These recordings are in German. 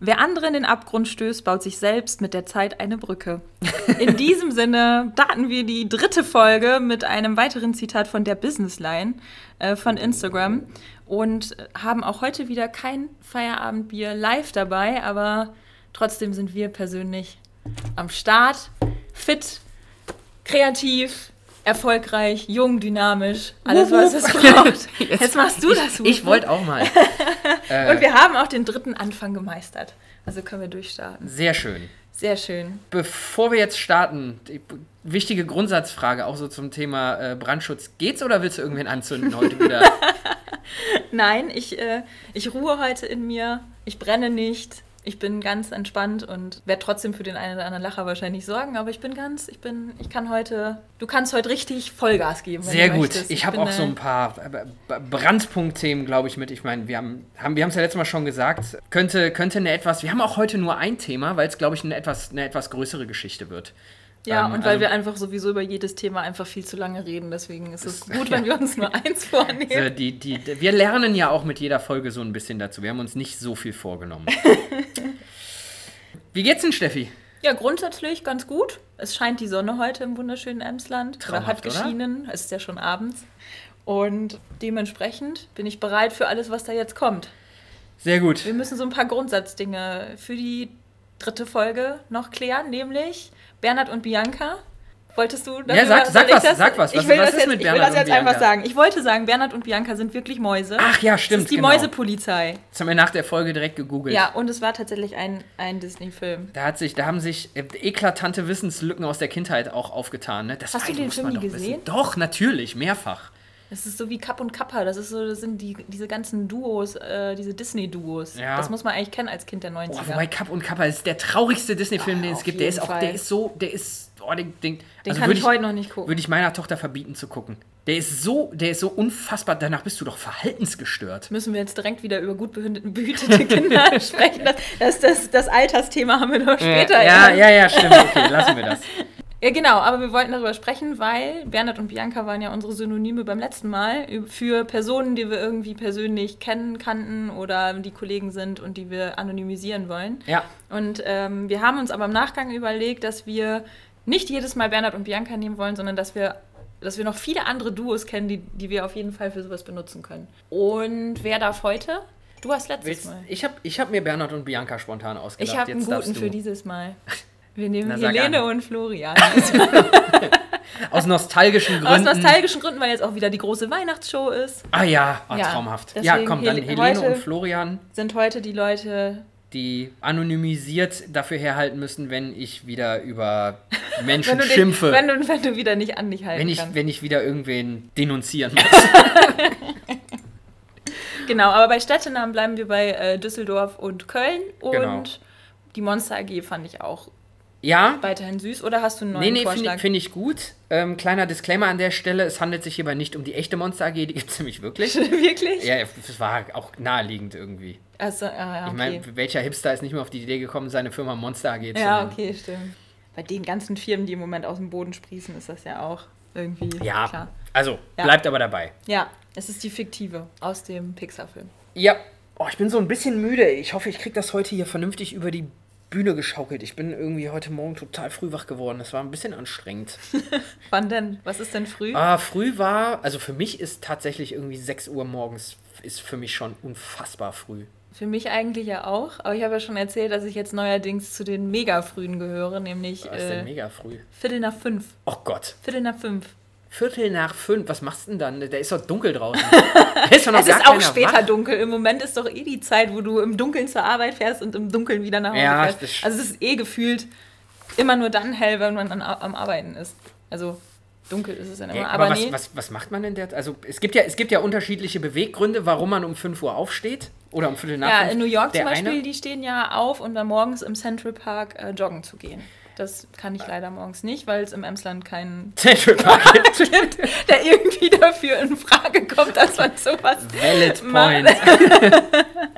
Wer andere in den Abgrund stößt, baut sich selbst mit der Zeit eine Brücke. In diesem Sinne starten wir die dritte Folge mit einem weiteren Zitat von der Businessline äh, von Instagram und haben auch heute wieder kein Feierabendbier live dabei, aber trotzdem sind wir persönlich am Start, fit, kreativ, erfolgreich, jung, dynamisch, alles, was es braucht. Jetzt, Jetzt machst du das. Ich wollte auch mal. Und wir haben auch den dritten Anfang gemeistert. Also können wir durchstarten. Sehr schön. Sehr schön. Bevor wir jetzt starten, die wichtige Grundsatzfrage auch so zum Thema äh, Brandschutz. Geht's oder willst du irgendwen anzünden heute wieder? Nein, ich, äh, ich ruhe heute in mir. Ich brenne nicht. Ich bin ganz entspannt und werde trotzdem für den einen oder anderen Lacher wahrscheinlich sorgen, aber ich bin ganz, ich bin, ich kann heute, du kannst heute richtig Vollgas geben. Sehr gut. Möchtest. Ich, ich habe auch so ein paar Brandpunktthemen, glaube ich, mit. Ich meine, wir haben, haben wir haben es ja letztes Mal schon gesagt, könnte, könnte eine etwas, wir haben auch heute nur ein Thema, weil es, glaube ich, eine etwas, eine etwas größere Geschichte wird. Ja, ähm, und weil also, wir einfach sowieso über jedes Thema einfach viel zu lange reden. Deswegen ist es gut, wenn wir uns nur eins vornehmen. Also die, die, wir lernen ja auch mit jeder Folge so ein bisschen dazu. Wir haben uns nicht so viel vorgenommen. Wie geht's denn, Steffi? Ja, grundsätzlich ganz gut. Es scheint die Sonne heute im wunderschönen Emsland. Traumhaft, hat geschienen. Oder? Es ist ja schon abends. Und dementsprechend bin ich bereit für alles, was da jetzt kommt. Sehr gut. Wir müssen so ein paar Grundsatzdinge für die dritte Folge noch klären, nämlich Bernhard und Bianca. Wolltest du? Ja, sag, sag was, das, sag was. Ich will was, was ist jetzt, mit Bernhard Ich will das jetzt einfach sagen. Ich wollte sagen, Bernhard und Bianca sind wirklich Mäuse. Ach ja, stimmt. Das ist die genau. Mäusepolizei. Das haben wir nach der Folge direkt gegoogelt. Ja, und es war tatsächlich ein, ein Disney-Film. Da, da haben sich äh, eklatante Wissenslücken aus der Kindheit auch aufgetan. Ne? Das Hast du den Film nie gesehen? Wissen. Doch, natürlich, mehrfach. Das ist so wie Kapp und Kappa. Das, ist so, das sind die, diese ganzen Duos, äh, diese Disney-Duos. Ja. Das muss man eigentlich kennen als Kind der 90er. Boah, wobei Kapp und Kappa ist der traurigste Disney-Film, den es gibt. Der ist auch, der ist so, der ist, oh, den, den, den also kann ich, ich heute noch nicht gucken. Würde ich meiner Tochter verbieten zu gucken. Der ist so, der ist so unfassbar. Danach bist du doch verhaltensgestört. Müssen wir jetzt direkt wieder über gut behütete Kinder sprechen? Das, das, das, das Altersthema haben wir noch später. Ja, ja, ja, ja, stimmt. Okay, lassen wir das. Ja, genau, aber wir wollten darüber sprechen, weil Bernhard und Bianca waren ja unsere Synonyme beim letzten Mal für Personen, die wir irgendwie persönlich kennen, kannten oder die Kollegen sind und die wir anonymisieren wollen. Ja. Und ähm, wir haben uns aber im Nachgang überlegt, dass wir nicht jedes Mal Bernhard und Bianca nehmen wollen, sondern dass wir dass wir noch viele andere Duos kennen, die, die wir auf jeden Fall für sowas benutzen können. Und wer darf heute? Du hast letztes Willst, Mal. Ich habe ich hab mir Bernhard und Bianca spontan ausgedacht. Ich habe einen guten für dieses Mal. Wir nehmen Na, Helene und Florian. Aus nostalgischen Gründen. Aus nostalgischen Gründen, weil jetzt auch wieder die große Weihnachtsshow ist. Ah ja, oh, ja traumhaft. Ja, komm, dann Hel Helene und Florian. Sind heute die Leute, die anonymisiert dafür herhalten müssen, wenn ich wieder über Menschen wenn schimpfe. Dich, wenn, du, wenn du wieder nicht an dich halten wenn ich, kannst. Wenn ich wieder irgendwen denunzieren muss. genau, aber bei Städtenamen bleiben wir bei äh, Düsseldorf und Köln. Und genau. die Monster AG fand ich auch ja. Weiterhin süß oder hast du einen neuen nee, nee, Vorschlag? Nee, finde ich gut. Ähm, kleiner Disclaimer an der Stelle: Es handelt sich hierbei nicht um die echte Monster AG, die gibt es nämlich wirklich. wirklich? Ja, das war auch naheliegend irgendwie. Also, ah, ja, okay. Ich meine, welcher Hipster ist nicht mehr auf die Idee gekommen, seine Firma Monster AG zu Ja, okay, stimmt. Bei den ganzen Firmen, die im Moment aus dem Boden sprießen, ist das ja auch irgendwie ja, klar. Also, ja. bleibt aber dabei. Ja, es ist die fiktive aus dem Pixar-Film. Ja. Oh, ich bin so ein bisschen müde. Ich hoffe, ich kriege das heute hier vernünftig über die Bühne geschaukelt. Ich bin irgendwie heute Morgen total früh wach geworden. Das war ein bisschen anstrengend. Wann denn? Was ist denn früh? Ah, früh war, also für mich ist tatsächlich irgendwie 6 Uhr morgens, ist für mich schon unfassbar früh. Für mich eigentlich ja auch, aber ich habe ja schon erzählt, dass ich jetzt neuerdings zu den Mega-Frühen gehöre, nämlich. Was ist denn äh, mega früh? Viertel nach fünf. Oh Gott. Viertel nach fünf. Viertel nach fünf, was machst du denn dann? Der ist doch dunkel draußen. ist doch noch es ist auch später wach. dunkel. Im Moment ist doch eh die Zeit, wo du im Dunkeln zur Arbeit fährst und im Dunkeln wieder nach Hause ja, fährst. Also es ist eh gefühlt immer nur dann hell, wenn man an, am Arbeiten ist. Also dunkel ist es dann immer. Ja, aber, aber was, nee. was, was, macht man denn der? Also es gibt ja, es gibt ja unterschiedliche Beweggründe, warum man um 5 Uhr aufsteht. Oder um Viertel nach Ja, fünf. in New York der zum Beispiel, eine? die stehen ja auf, um dann morgens im Central Park äh, joggen zu gehen. Das kann ich leider morgens nicht, weil es im Emsland keinen Park gibt, der irgendwie dafür in Frage kommt, dass man sowas Valid macht. point.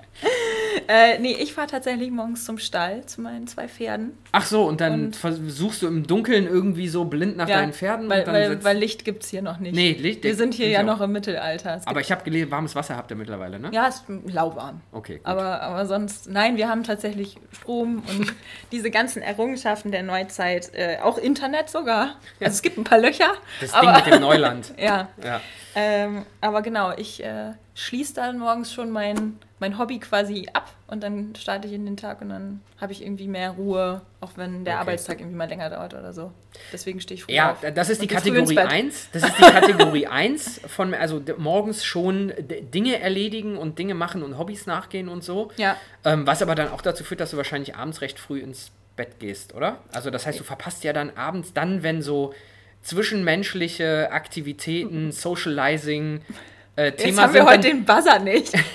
Äh, nee, ich fahre tatsächlich morgens zum Stall zu meinen zwei Pferden. Ach so, und dann und versuchst du im Dunkeln irgendwie so blind nach ja, deinen Pferden? Weil, weil, weil, Licht gibt es hier noch nicht. Nee, Licht. Wir sind hier ja noch im Mittelalter. Aber ich habe gelesen, warmes Wasser habt ihr mittlerweile, ne? Ja, es ist lauwarm. Okay. Gut. Aber, aber sonst, nein, wir haben tatsächlich Strom und diese ganzen Errungenschaften der Neuzeit, äh, auch Internet sogar. Also es gibt ein paar Löcher. Das Ding mit dem Neuland. ja. ja. Ähm, aber genau, ich äh, schließe dann morgens schon mein, mein Hobby quasi ab und dann starte ich in den Tag und dann habe ich irgendwie mehr Ruhe, auch wenn der okay. Arbeitstag irgendwie mal länger dauert oder so. Deswegen stehe ich früh Ja, auf. das ist die Kategorie 1. Das ist die Kategorie 1 von, also morgens schon Dinge erledigen und Dinge machen und Hobbys nachgehen und so. Ja. Ähm, was aber dann auch dazu führt, dass du wahrscheinlich abends recht früh ins Bett gehst, oder? Also das heißt, du verpasst ja dann abends, dann, wenn so zwischenmenschliche Aktivitäten, Socializing, äh, Thema Jetzt haben wir heute den Buzzer nicht.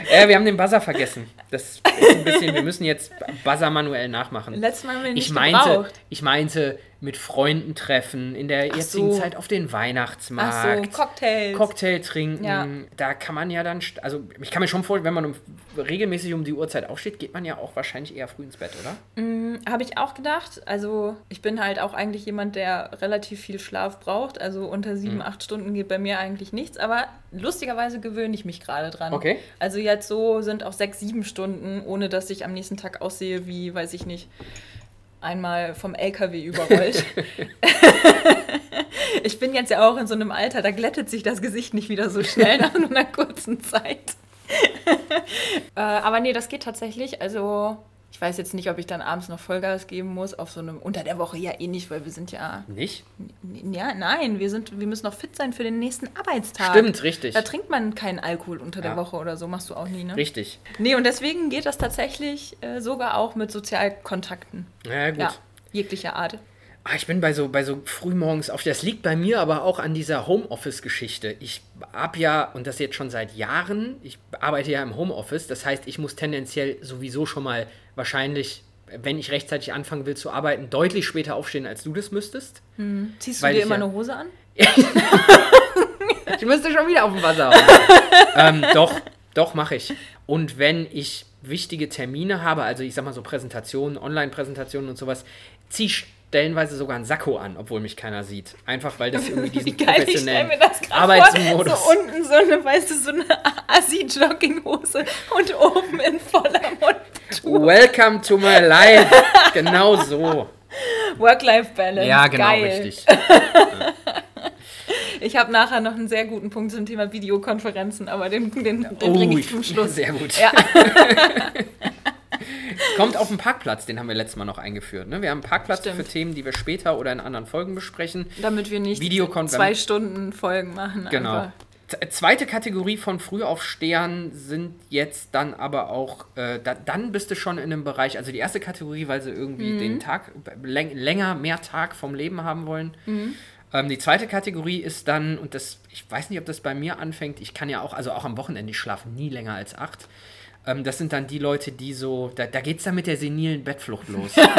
äh, wir haben den Buzzer vergessen. Das ist ein bisschen, wir müssen jetzt Buzzer manuell nachmachen. Letztes Mal haben wir nicht ich meinte, gebraucht. ich meinte, mit Freunden treffen, in der Ach jetzigen so. Zeit auf den Weihnachtsmarkt. Ach so, Cocktails. Cocktail trinken. Ja. Da kann man ja dann, also ich kann mir schon vorstellen, wenn man um, regelmäßig um die Uhrzeit aufsteht, geht man ja auch wahrscheinlich eher früh ins Bett, oder? Mhm, Habe ich auch gedacht. Also ich bin halt auch eigentlich jemand, der relativ viel Schlaf braucht. Also unter sieben, mhm. acht Stunden geht bei mir eigentlich nichts. Aber lustigerweise gewöhne ich mich gerade dran. Okay. Also jetzt so sind auch sechs, sieben Stunden, ohne dass ich am nächsten Tag aussehe wie, weiß ich nicht, einmal vom LKW überrollt. ich bin jetzt ja auch in so einem Alter, da glättet sich das Gesicht nicht wieder so schnell nach einer kurzen Zeit. äh, aber nee, das geht tatsächlich. Also ich weiß jetzt nicht, ob ich dann abends noch Vollgas geben muss, auf so einem, unter der Woche ja eh nicht, weil wir sind ja. Nicht? Ja, nein, wir sind, wir müssen noch fit sein für den nächsten Arbeitstag. Stimmt, richtig. Da trinkt man keinen Alkohol unter ja. der Woche oder so, machst du auch nie, ne? Richtig. Nee, und deswegen geht das tatsächlich äh, sogar auch mit Sozialkontakten. Ja, gut. Ja, jeglicher Art. Ah, ich bin bei so, bei so frühmorgens auf. Das liegt bei mir aber auch an dieser Homeoffice-Geschichte. Ich habe ja, und das jetzt schon seit Jahren, ich arbeite ja im Homeoffice, das heißt, ich muss tendenziell sowieso schon mal wahrscheinlich, wenn ich rechtzeitig anfangen will zu arbeiten, deutlich später aufstehen, als du das müsstest. Hm. Ziehst du dir immer ja, eine Hose an? ich müsste schon wieder auf dem Wasser ähm, doch, doch, mache ich. Und wenn ich wichtige Termine habe, also ich sag mal so Präsentationen, Online-Präsentationen und sowas, ziehe ich stellenweise sogar einen Sakko an, obwohl mich keiner sieht. Einfach weil das irgendwie diesen Geil, professionellen Arbeitsmodus... Vor, so unten so eine, weißt du, so eine Assi-Jogginghose und oben in voller Montur. Welcome to my life. genau so. Work-Life-Balance. Ja, genau, Geil. richtig. Ich habe nachher noch einen sehr guten Punkt zum Thema Videokonferenzen, aber den, den, den oh, bringe ich zum Schluss. Sehr gut. Ja. Kommt auf den Parkplatz, den haben wir letztes Mal noch eingeführt. Ne? Wir haben einen Parkplatz Stimmt. für Themen, die wir später oder in anderen Folgen besprechen. Damit wir nicht zwei Stunden Folgen machen. Genau. Einfach. Zweite Kategorie von Frühaufstehern sind jetzt dann aber auch, äh, da, dann bist du schon in einem Bereich, also die erste Kategorie, weil sie irgendwie mhm. den Tag, länger, mehr Tag vom Leben haben wollen. Mhm. Ähm, die zweite Kategorie ist dann, und das, ich weiß nicht, ob das bei mir anfängt, ich kann ja auch, also auch am Wochenende, ich schlafe nie länger als acht. Ähm, das sind dann die Leute, die so, da, da geht es dann mit der senilen Bettflucht los. ja,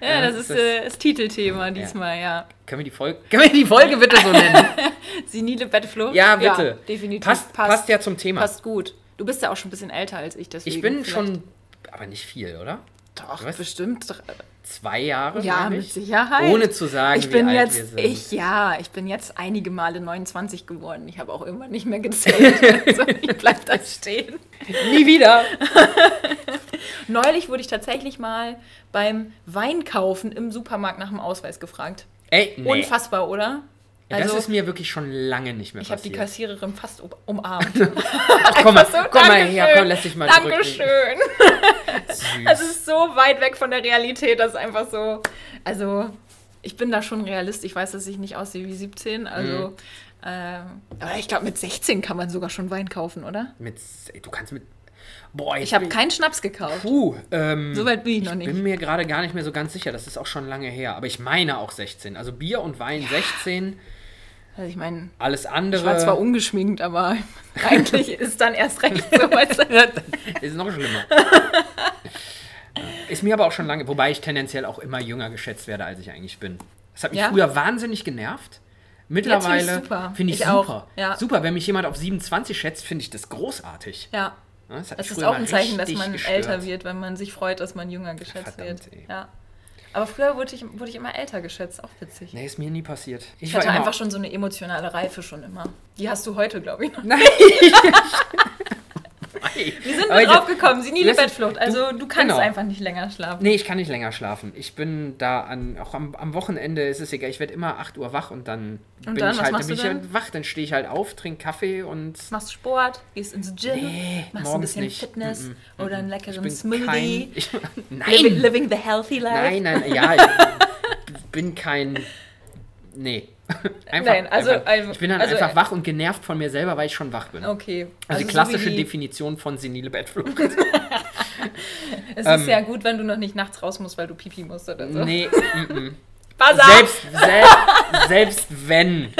das ist das, äh, das Titelthema diesmal, ja. ja. Können wir die Folge, können wir die Folge bitte so nennen? Senile Bettflucht? Ja, bitte. Ja, definitiv. Passt, passt, passt, ja zum Thema. Passt gut. Du bist ja auch schon ein bisschen älter als ich, deswegen. Ich bin vielleicht. schon, aber nicht viel, oder? Doch, bestimmt zwei Jahre. Ja, mit Sicherheit. Ohne zu sagen, ich bin wie jetzt, alt wir sind. Ich, ja, ich bin jetzt einige Male 29 geworden. Ich habe auch irgendwann nicht mehr gezählt. also ich bleibe da stehen. Nie wieder. Neulich wurde ich tatsächlich mal beim Weinkaufen im Supermarkt nach dem Ausweis gefragt. Ey, nee. Unfassbar, oder? Also, das ist mir wirklich schon lange nicht mehr ich passiert. Ich habe die Kassiererin fast umarmt. Ach, komm mal, so, komm mal her, komm, lass dich mal Dankeschön. Süß. Es ist so weit weg von der Realität, dass einfach so. Also, ich bin da schon Realist. Ich weiß, dass ich nicht aussehe wie 17. Also, mhm. ähm, aber ich glaube, mit 16 kann man sogar schon Wein kaufen, oder? Mit, du kannst mit Boah, ich, ich habe keinen Schnaps gekauft. Puh, ähm, so weit bin ich noch nicht. Ich bin mir gerade gar nicht mehr so ganz sicher. Das ist auch schon lange her. Aber ich meine auch 16. Also Bier und Wein ja. 16. Also ich meine, alles andere. Ich war zwar ungeschminkt, aber eigentlich ist dann erst recht so. Weißt du? ist noch schlimmer. ist mir aber auch schon lange, wobei ich tendenziell auch immer jünger geschätzt werde, als ich eigentlich bin. Das hat mich ja? früher wahnsinnig genervt. Mittlerweile finde ich, ich super. Ja. Super, wenn mich jemand auf 27 schätzt, finde ich das großartig. Ja. Das, das ist auch ein Zeichen, dass man gestört. älter wird, wenn man sich freut, dass man jünger geschätzt Verdammt, wird. Ey. Ja. Aber früher wurde ich, wurde ich immer älter geschätzt, auch witzig. Nee, ist mir nie passiert. Ich, ich hatte einfach schon so eine emotionale Reife schon immer. Die hast du heute, glaube ich, noch. Nein. Wie sind wir drauf gekommen? Senile Bettflucht. Also du kannst genau. einfach nicht länger schlafen. Nee, ich kann nicht länger schlafen. Ich bin da an, auch am, am Wochenende ist es egal, ich werde immer 8 Uhr wach und dann und bin dann, ich halt, bin ich halt wach, dann stehe ich halt auf, trinke Kaffee und. Machst Sport, gehst ins Gym, nee, machst ein bisschen nicht. Fitness mm -mm, oder einen leckeren Smoothie. Kein, ich, nein! Living, living, the healthy life. Nein, nein, ja, ich bin kein. Nee. Einfach, Nein, also, einfach, ich bin dann also, einfach wach und genervt von mir selber, weil ich schon wach bin. Okay. Also, also klassische so Definition von senile Bettflucht. es ähm, ist ja gut, wenn du noch nicht nachts raus musst, weil du pipi musst oder so. Nee, m -m. Selbst, selbst, selbst wenn,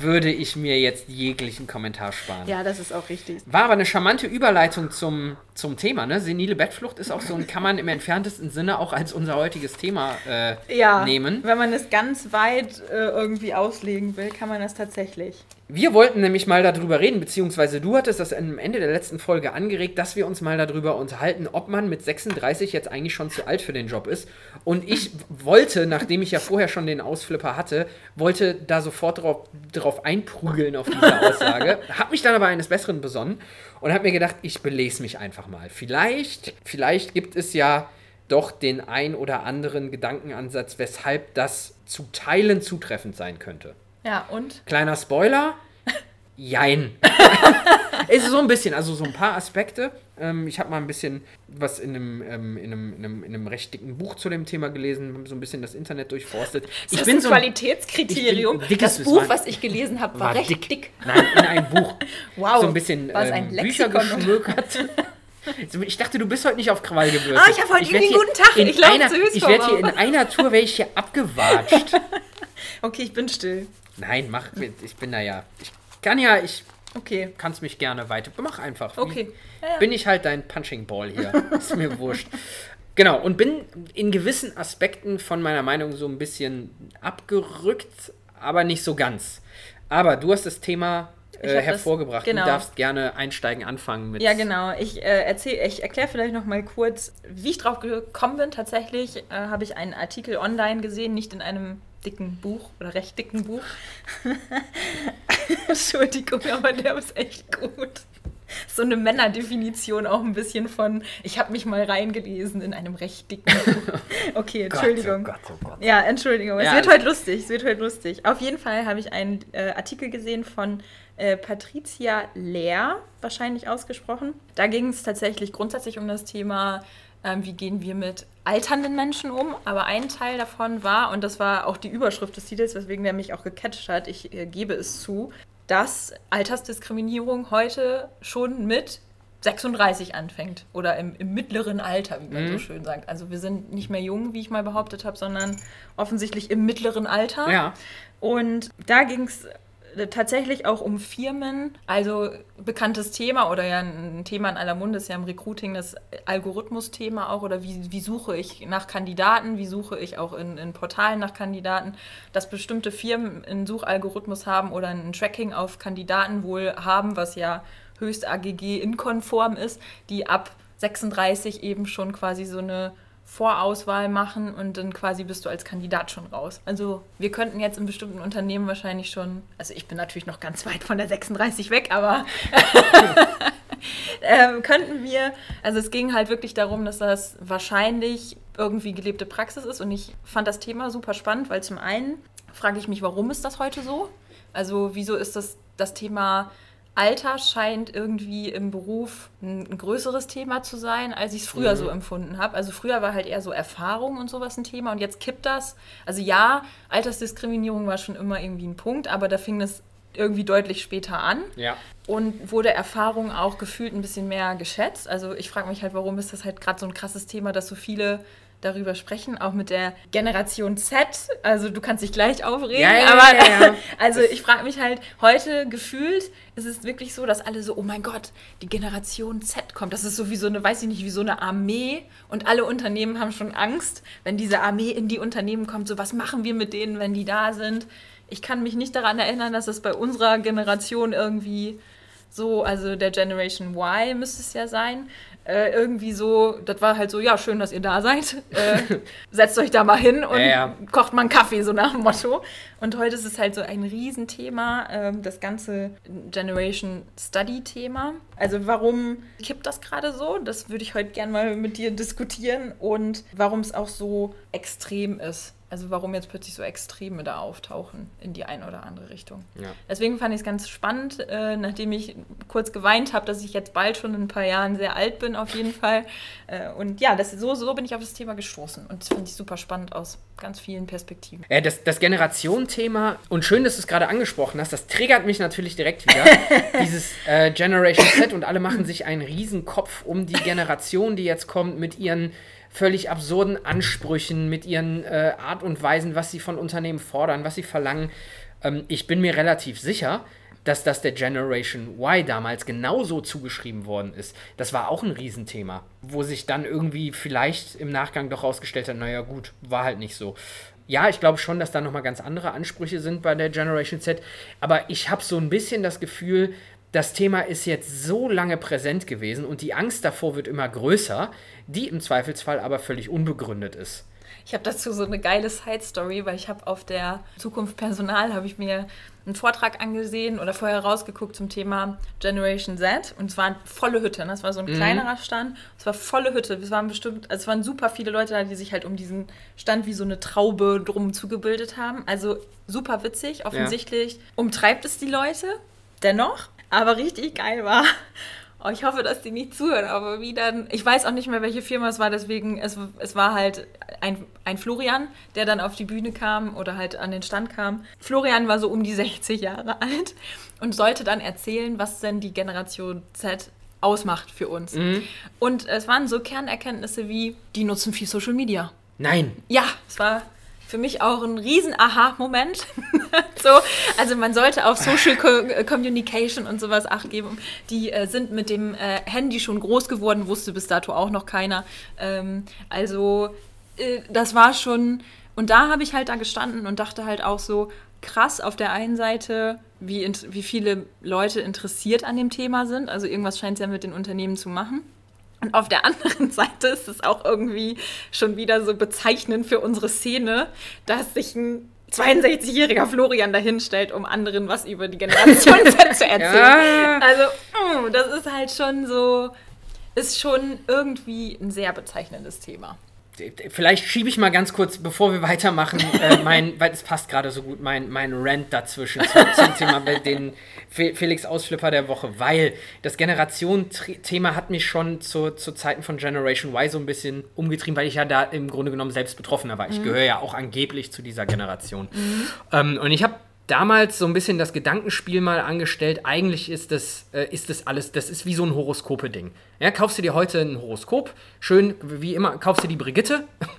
würde ich mir jetzt jeglichen Kommentar sparen. Ja, das ist auch richtig. War aber eine charmante Überleitung zum, zum Thema. Ne? Senile Bettflucht ist auch so ein, kann man im entferntesten Sinne auch als unser heutiges Thema äh, ja, nehmen. Wenn man es ganz weit äh, irgendwie auslegen will, kann man das tatsächlich. Wir wollten nämlich mal darüber reden, beziehungsweise du hattest das am Ende der letzten Folge angeregt, dass wir uns mal darüber unterhalten, ob man mit 36 jetzt eigentlich schon zu alt für den Job ist. Und ich wollte, nachdem ich ja vorher schon den Ausflipper hatte, wollte da sofort drauf, drauf einprügeln auf diese Aussage, habe mich dann aber eines Besseren besonnen und habe mir gedacht, ich belese mich einfach mal. Vielleicht, vielleicht gibt es ja doch den ein oder anderen Gedankenansatz, weshalb das zu Teilen zutreffend sein könnte. Ja, und? Kleiner Spoiler. Jein. ist so ein bisschen, also so ein paar Aspekte. Ähm, ich habe mal ein bisschen was in einem, ähm, in, einem, in, einem, in einem recht dicken Buch zu dem Thema gelesen, habe so ein bisschen das Internet durchforstet. Ist ich das bin ein so Qualitätskriterium? Bin, das Buch, war, was ich gelesen habe, war, war, recht dick. dick. Nein, in einem Buch. wow. So ein bisschen ähm, Bücher geschmökert. Ich dachte, du bist heute nicht auf Krawall gebürstet. Ah, ich habe heute ich irgendwie einen guten Tag. Ich laufe süß Ich werde hier in einer Tour werde ich hier abgewatscht. okay, ich bin still. Nein, mach, ich bin da ja. Ich kann ja, ich okay. kannst mich gerne weiter. Mach einfach. Okay. Ja, ja. Bin ich halt dein Punching Ball hier. Ist mir wurscht. Genau, und bin in gewissen Aspekten von meiner Meinung so ein bisschen abgerückt, aber nicht so ganz. Aber du hast das Thema äh, hervorgebracht. Das, genau. Du darfst gerne einsteigen, anfangen mit. Ja, genau. Ich, äh, ich erkläre vielleicht noch mal kurz, wie ich drauf gekommen bin. Tatsächlich äh, habe ich einen Artikel online gesehen, nicht in einem dicken Buch oder recht dicken Buch. Entschuldigung, aber der ist echt gut. So eine Männerdefinition auch ein bisschen von, ich habe mich mal reingelesen in einem recht dicken Buch. Okay, Entschuldigung. Gott, oh Gott, oh Gott. Ja, Entschuldigung. Es ja, wird heute lustig. Es wird heute lustig. Auf jeden Fall habe ich einen äh, Artikel gesehen von äh, Patricia Lehr, wahrscheinlich ausgesprochen. Da ging es tatsächlich grundsätzlich um das Thema ähm, wie gehen wir mit alternden Menschen um. Aber ein Teil davon war, und das war auch die Überschrift des Titels, weswegen der mich auch gecatcht hat, ich äh, gebe es zu, dass Altersdiskriminierung heute schon mit 36 anfängt oder im, im mittleren Alter, wie man mhm. so schön sagt. Also wir sind nicht mehr jung, wie ich mal behauptet habe, sondern offensichtlich im mittleren Alter. Ja. Und da ging es tatsächlich auch um Firmen. Also bekanntes Thema oder ja ein Thema in aller Munde ist ja im Recruiting das Algorithmus-Thema auch oder wie, wie suche ich nach Kandidaten, wie suche ich auch in, in Portalen nach Kandidaten, dass bestimmte Firmen einen Suchalgorithmus haben oder ein Tracking auf Kandidaten wohl haben, was ja höchst AGG inkonform ist, die ab 36 eben schon quasi so eine Vorauswahl machen und dann quasi bist du als Kandidat schon raus. Also wir könnten jetzt in bestimmten Unternehmen wahrscheinlich schon, also ich bin natürlich noch ganz weit von der 36 weg, aber ähm, könnten wir, also es ging halt wirklich darum, dass das wahrscheinlich irgendwie gelebte Praxis ist und ich fand das Thema super spannend, weil zum einen frage ich mich, warum ist das heute so? Also wieso ist das das Thema Alter scheint irgendwie im Beruf ein, größeres Thema zu sein, als ich es früher mhm. so empfunden habe. Also früher war halt eher so Erfahrung und sowas ein Thema und jetzt kippt das. Also ja, Altersdiskriminierung war schon immer irgendwie ein Punkt, aber da fing es irgendwie deutlich später an. Ja. Und wurde Erfahrung auch gefühlt ein bisschen mehr geschätzt. Also ich frage mich halt, warum ist das halt gerade so ein krasses Thema, dass so viele darüber sprechen, auch mit der Generation Z. Also du kannst dich gleich aufregen, ja, ja, aber ja, also ich frage mich halt, heute gefühlt ist es wirklich so, dass alle so, oh mein Gott, die Generation Z kommt. Das ist so wie so eine, weiß ich nicht, wie so eine Armee und alle Unternehmen haben schon Angst, wenn diese Armee in die Unternehmen kommt, so was machen wir mit denen, wenn die da sind. ich kann mich nicht daran erinnern, dass es bei unserer Generation irgendwie so, also der Generation Y müsste es ja sein, äh, irgendwie so, das war halt so, ja, schön, dass ihr da seid. Äh, setzt euch da mal hin und ja, ja. kocht mal einen Kaffee, so nach dem Motto. Und heute ist es halt so ein Riesenthema, äh, das ganze Generation Study-Thema. Also warum kippt das gerade so? Das würde ich heute gerne mal mit dir diskutieren und warum es auch so extrem ist. Also warum jetzt plötzlich so Extreme da auftauchen in die eine oder andere Richtung. Ja. Deswegen fand ich es ganz spannend, äh, nachdem ich kurz geweint habe, dass ich jetzt bald schon in ein paar Jahren sehr alt bin, auf jeden Fall. Äh, und ja, das, so, so bin ich auf das Thema gestoßen. Und das fand ich super spannend aus ganz vielen Perspektiven. Ja, das, das Generation-Thema, und schön, dass du es gerade angesprochen hast, das triggert mich natürlich direkt wieder. Dieses äh, Generation Z und alle machen sich einen Riesenkopf um die Generation, die jetzt kommt mit ihren völlig absurden Ansprüchen, mit ihren äh, Art und Weisen, was sie von Unternehmen fordern, was sie verlangen. Ähm, ich bin mir relativ sicher, dass das der Generation Y damals genauso zugeschrieben worden ist. Das war auch ein Riesenthema, wo sich dann irgendwie vielleicht im Nachgang doch rausgestellt hat, naja gut, war halt nicht so. Ja, ich glaube schon, dass da nochmal ganz andere Ansprüche sind bei der Generation Z, aber ich habe so ein bisschen das Gefühl, das Thema ist jetzt so lange präsent gewesen und die Angst davor wird immer größer, die im Zweifelsfall aber völlig unbegründet ist. Ich habe dazu so eine geile Side-Story, weil ich habe auf der Zukunft Personal, habe ich mir einen Vortrag angesehen oder vorher rausgeguckt zum Thema Generation Z und es war eine volle Hütte. Ne? Das war so ein mhm. kleinerer Stand. Es war volle Hütte. Es waren bestimmt, also es waren super viele Leute da, die sich halt um diesen Stand wie so eine Traube drum zugebildet haben. Also super witzig, offensichtlich ja. umtreibt es die Leute. Dennoch, aber richtig geil war. Oh, ich hoffe, dass die nicht zuhören, aber wie dann, ich weiß auch nicht mehr, welche Firma es war, deswegen, es, es war halt ein, ein Florian, der dann auf die Bühne kam oder halt an den Stand kam. Florian war so um die 60 Jahre alt und sollte dann erzählen, was denn die Generation Z ausmacht für uns. Mhm. Und es waren so Kernerkenntnisse wie, die nutzen viel Social Media. Nein. Ja, es war für mich auch ein riesen Aha-Moment. so, also man sollte auf Social Co Communication und sowas Acht geben. Die äh, sind mit dem äh, Handy schon groß geworden, wusste bis dato auch noch keiner. Ähm, also äh, das war schon, und da habe ich halt da gestanden und dachte halt auch so, krass auf der einen Seite, wie, wie viele Leute interessiert an dem Thema sind. Also irgendwas scheint es ja mit den Unternehmen zu machen. Und auf der anderen Seite ist es auch irgendwie schon wieder so bezeichnend für unsere Szene, dass sich ein 62-jähriger Florian dahinstellt, um anderen was über die Generation Z zu erzählen. Ja. Also, mm, das ist halt schon so, ist schon irgendwie ein sehr bezeichnendes Thema vielleicht schiebe ich mal ganz kurz, bevor wir weitermachen, äh, mein, weil es passt gerade so gut, mein, mein Rant dazwischen zum, zum Thema den Felix Ausflipper der Woche, weil das Generation-Thema hat mich schon zu, zu Zeiten von Generation Y so ein bisschen umgetrieben, weil ich ja da im Grunde genommen selbst Betroffener war. Ich mhm. gehöre ja auch angeblich zu dieser Generation. Mhm. Ähm, und ich habe damals so ein bisschen das Gedankenspiel mal angestellt. Eigentlich ist das, äh, ist das alles, das ist wie so ein Horoskope-Ding. Ja, kaufst du dir heute ein Horoskop, schön, wie immer, kaufst du die Brigitte,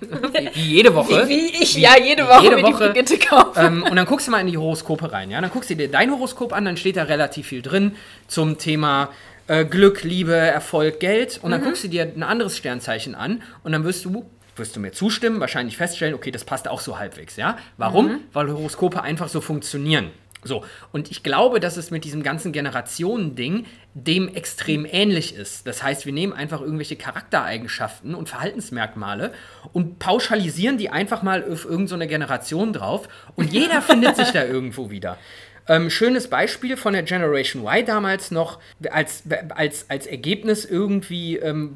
wie, jede Woche. Wie, wie ich wie, ja jede Woche jede Woche, die Brigitte kaufe. Ähm, und dann guckst du mal in die Horoskope rein. Ja, dann guckst du dir dein Horoskop an, dann steht da relativ viel drin zum Thema äh, Glück, Liebe, Erfolg, Geld. Und dann mhm. guckst du dir ein anderes Sternzeichen an und dann wirst du wirst du mir zustimmen, wahrscheinlich feststellen, okay, das passt auch so halbwegs, ja? Warum? Mhm. Weil Horoskope einfach so funktionieren. So, und ich glaube, dass es mit diesem ganzen Generationending dem extrem ähnlich ist. Das heißt, wir nehmen einfach irgendwelche Charaktereigenschaften und Verhaltensmerkmale und pauschalisieren die einfach mal auf irgendeine so Generation drauf und jeder findet sich da irgendwo wieder. Ähm, schönes Beispiel von der Generation Y damals noch als, als, als Ergebnis irgendwie ähm,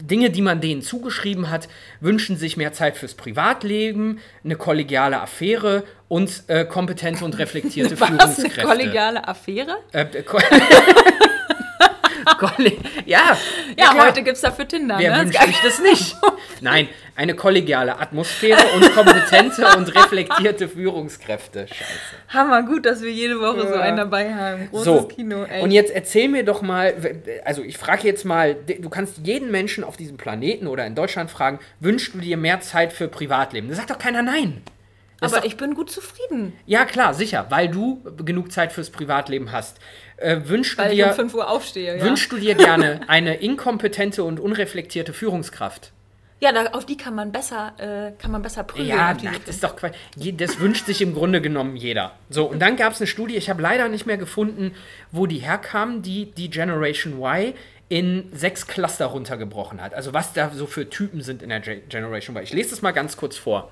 Dinge, die man denen zugeschrieben hat, wünschen sich mehr Zeit fürs Privatleben, eine kollegiale Affäre und äh, kompetente und reflektierte Was, Führungskräfte. Eine kollegiale Affäre? Äh, ko ja, ja, ja heute gibt es dafür Tinder. Wer ne? wünscht sich das nicht? Nein, eine kollegiale Atmosphäre und kompetente und reflektierte Führungskräfte. Scheiße. Hammer, gut, dass wir jede Woche ja. so einen dabei haben. Großes so, Kino, ey. Und jetzt erzähl mir doch mal, also ich frage jetzt mal, du kannst jeden Menschen auf diesem Planeten oder in Deutschland fragen, wünschst du dir mehr Zeit für Privatleben? Da sagt doch keiner nein. Aber doch, ich bin gut zufrieden. Ja, klar, sicher, weil du genug Zeit fürs Privatlem hast. Äh, wünschst weil du dir, ich um 5 Uhr aufstehe, ja. Wünschst du dir gerne eine inkompetente und unreflektierte Führungskraft? Ja, da, auf die kann man besser, äh, kann man besser prüfen. Ja, das ist doch Quatsch. Das wünscht sich im Grunde genommen jeder. So, und dann gab es eine Studie, ich habe leider nicht mehr gefunden, wo die herkamen, die die Generation Y in sechs Cluster runtergebrochen hat. Also was da so für Typen sind in der Generation Y. Ich lese das mal ganz kurz vor.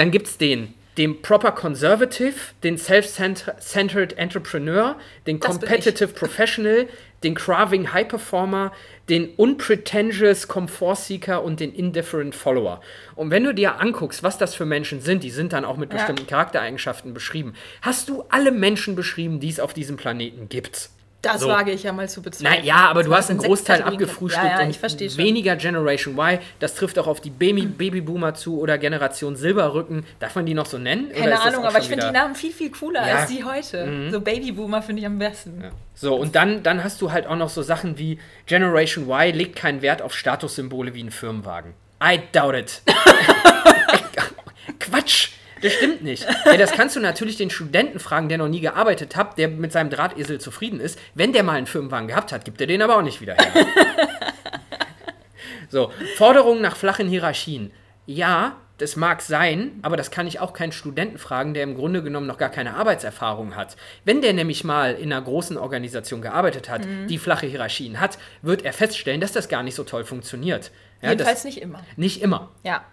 Dann gibt es den dem Proper Conservative, den Self-Centered Entrepreneur, den Competitive Professional, den Craving High Performer, den Unpretentious Comfort Seeker und den Indifferent Follower. Und wenn du dir anguckst, was das für Menschen sind, die sind dann auch mit bestimmten ja. Charaktereigenschaften beschrieben, hast du alle Menschen beschrieben, die es auf diesem Planeten gibt. Das so. wage ich ja mal zu bezweifeln. Na ja, aber du hast einen Großteil abgefrühstückt ja, ja, und weniger Generation Y. Das trifft auch auf die Baby Babyboomer zu oder Generation Silberrücken. Darf man die noch so nennen? Keine Ahnung, aber ich finde die Namen viel, viel cooler ja. als die heute. Mhm. So Babyboomer finde ich am besten. Ja. So, und dann, dann hast du halt auch noch so Sachen wie Generation Y legt keinen Wert auf Statussymbole wie ein Firmenwagen. I doubt it. Quatsch! Das stimmt nicht. Ja, das kannst du natürlich den Studenten fragen, der noch nie gearbeitet hat, der mit seinem Drahtesel zufrieden ist. Wenn der mal einen Firmenwagen gehabt hat, gibt er den aber auch nicht wieder her. so, Forderungen nach flachen Hierarchien. Ja, das mag sein, aber das kann ich auch keinen Studenten fragen, der im Grunde genommen noch gar keine Arbeitserfahrung hat. Wenn der nämlich mal in einer großen Organisation gearbeitet hat, mhm. die flache Hierarchien hat, wird er feststellen, dass das gar nicht so toll funktioniert. Ja, Jedenfalls nicht immer. Nicht immer. Ja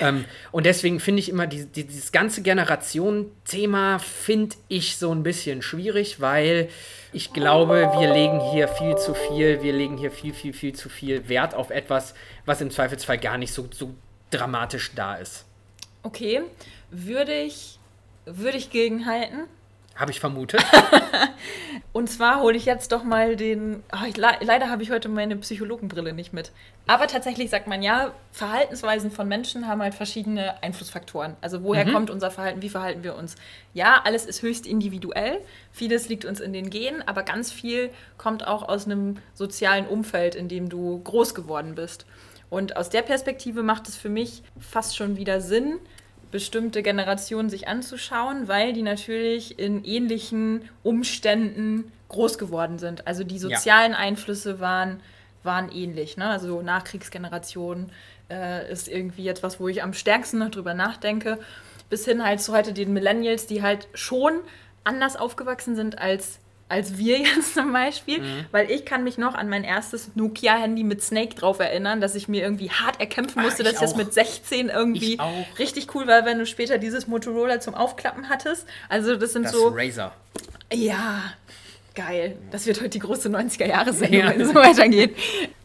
ähm, und deswegen finde ich immer die, die, dieses ganze Generation-Thema finde ich so ein bisschen schwierig, weil ich glaube, wir legen hier viel zu viel, wir legen hier viel, viel, viel zu viel Wert auf etwas, was im Zweifelsfall gar nicht so, so dramatisch da ist. Okay, würde ich, würde ich gegenhalten. Habe ich vermutet. und zwar hole ich jetzt doch mal den. Oh, ich, leider habe ich heute meine Psychologenbrille nicht mit. Aber tatsächlich sagt man ja, Verhaltensweisen von Menschen haben halt verschiedene Einflussfaktoren. Also woher mhm. kommt unser Verhalten, wie verhalten wir uns? Ja, alles ist höchst individuell. Vieles liegt uns in den Genen, aber ganz viel kommt auch aus einem sozialen Umfeld, in dem du groß geworden bist. Und aus der Perspektive macht es für mich fast schon wieder Sinn, bestimmte Generationen sich anzuschauen, weil die natürlich in ähnlichen Umständen groß geworden sind. Also die sozialen ja. Einflüsse waren, waren ähnlich. Ne? Also Nachkriegsgeneration äh, ist irgendwie etwas, wo ich am stärksten noch drüber nachdenke. Bis hin halt zu heute den Millennials, die halt schon anders aufgewachsen sind als als wir jetzt zum Beispiel, mhm. weil ich kann mich noch an mein erstes Nokia-Handy mit Snake drauf erinnern, dass ich mir irgendwie hart erkämpfen musste, Ach, dass ich das mit 16 irgendwie richtig cool war, wenn du später dieses Motorola zum Aufklappen hattest. Also das sind das so... Razer. Ja, geil. Das wird heute die große 90er-Jahre-Sendung, ja. wenn es so weitergeht.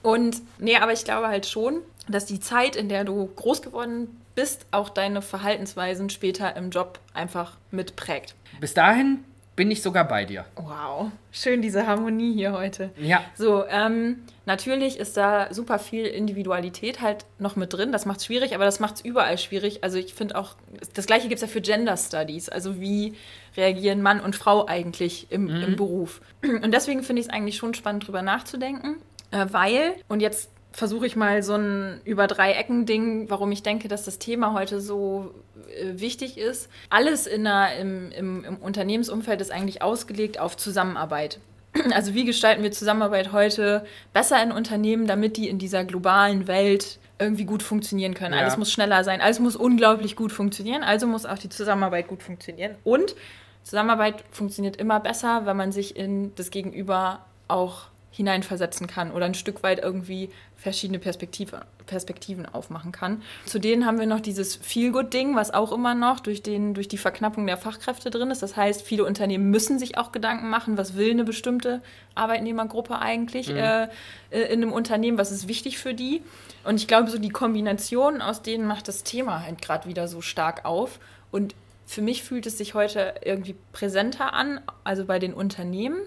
Und nee, aber ich glaube halt schon, dass die Zeit, in der du groß geworden bist, auch deine Verhaltensweisen später im Job einfach mitprägt. Bis dahin bin ich sogar bei dir. Wow, schön diese Harmonie hier heute. Ja. So, ähm, natürlich ist da super viel Individualität halt noch mit drin. Das macht es schwierig, aber das macht es überall schwierig. Also ich finde auch, das gleiche gibt es ja für Gender Studies. Also wie reagieren Mann und Frau eigentlich im, mhm. im Beruf? Und deswegen finde ich es eigentlich schon spannend, drüber nachzudenken. Äh, weil, und jetzt versuche ich mal so ein über drei Ecken Ding, warum ich denke, dass das Thema heute so äh, wichtig ist. Alles in der, im, im, im Unternehmensumfeld ist eigentlich ausgelegt auf Zusammenarbeit. Also wie gestalten wir Zusammenarbeit heute besser in Unternehmen, damit die in dieser globalen Welt irgendwie gut funktionieren können. Ja. Alles muss schneller sein, alles muss unglaublich gut funktionieren, also muss auch die Zusammenarbeit gut funktionieren. Und Zusammenarbeit funktioniert immer besser, wenn man sich in das Gegenüber auch hineinversetzen kann oder ein Stück weit irgendwie verschiedene Perspektive, Perspektiven aufmachen kann. Zu denen haben wir noch dieses Feel-Good-Ding, was auch immer noch durch, den, durch die Verknappung der Fachkräfte drin ist. Das heißt, viele Unternehmen müssen sich auch Gedanken machen, was will eine bestimmte Arbeitnehmergruppe eigentlich mhm. äh, äh in einem Unternehmen, was ist wichtig für die. Und ich glaube, so die Kombination aus denen macht das Thema halt gerade wieder so stark auf. Und für mich fühlt es sich heute irgendwie präsenter an, also bei den Unternehmen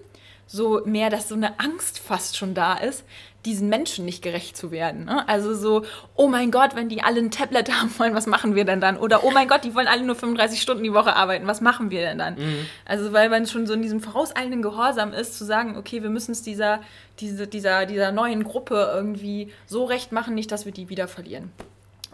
so mehr, dass so eine Angst fast schon da ist, diesen Menschen nicht gerecht zu werden. Ne? Also so, oh mein Gott, wenn die alle ein Tablet haben wollen, was machen wir denn dann? Oder oh mein Gott, die wollen alle nur 35 Stunden die Woche arbeiten, was machen wir denn dann? Mhm. Also weil man schon so in diesem vorauseilenden Gehorsam ist, zu sagen, okay, wir müssen es dieser, diese, dieser, dieser neuen Gruppe irgendwie so recht machen, nicht, dass wir die wieder verlieren.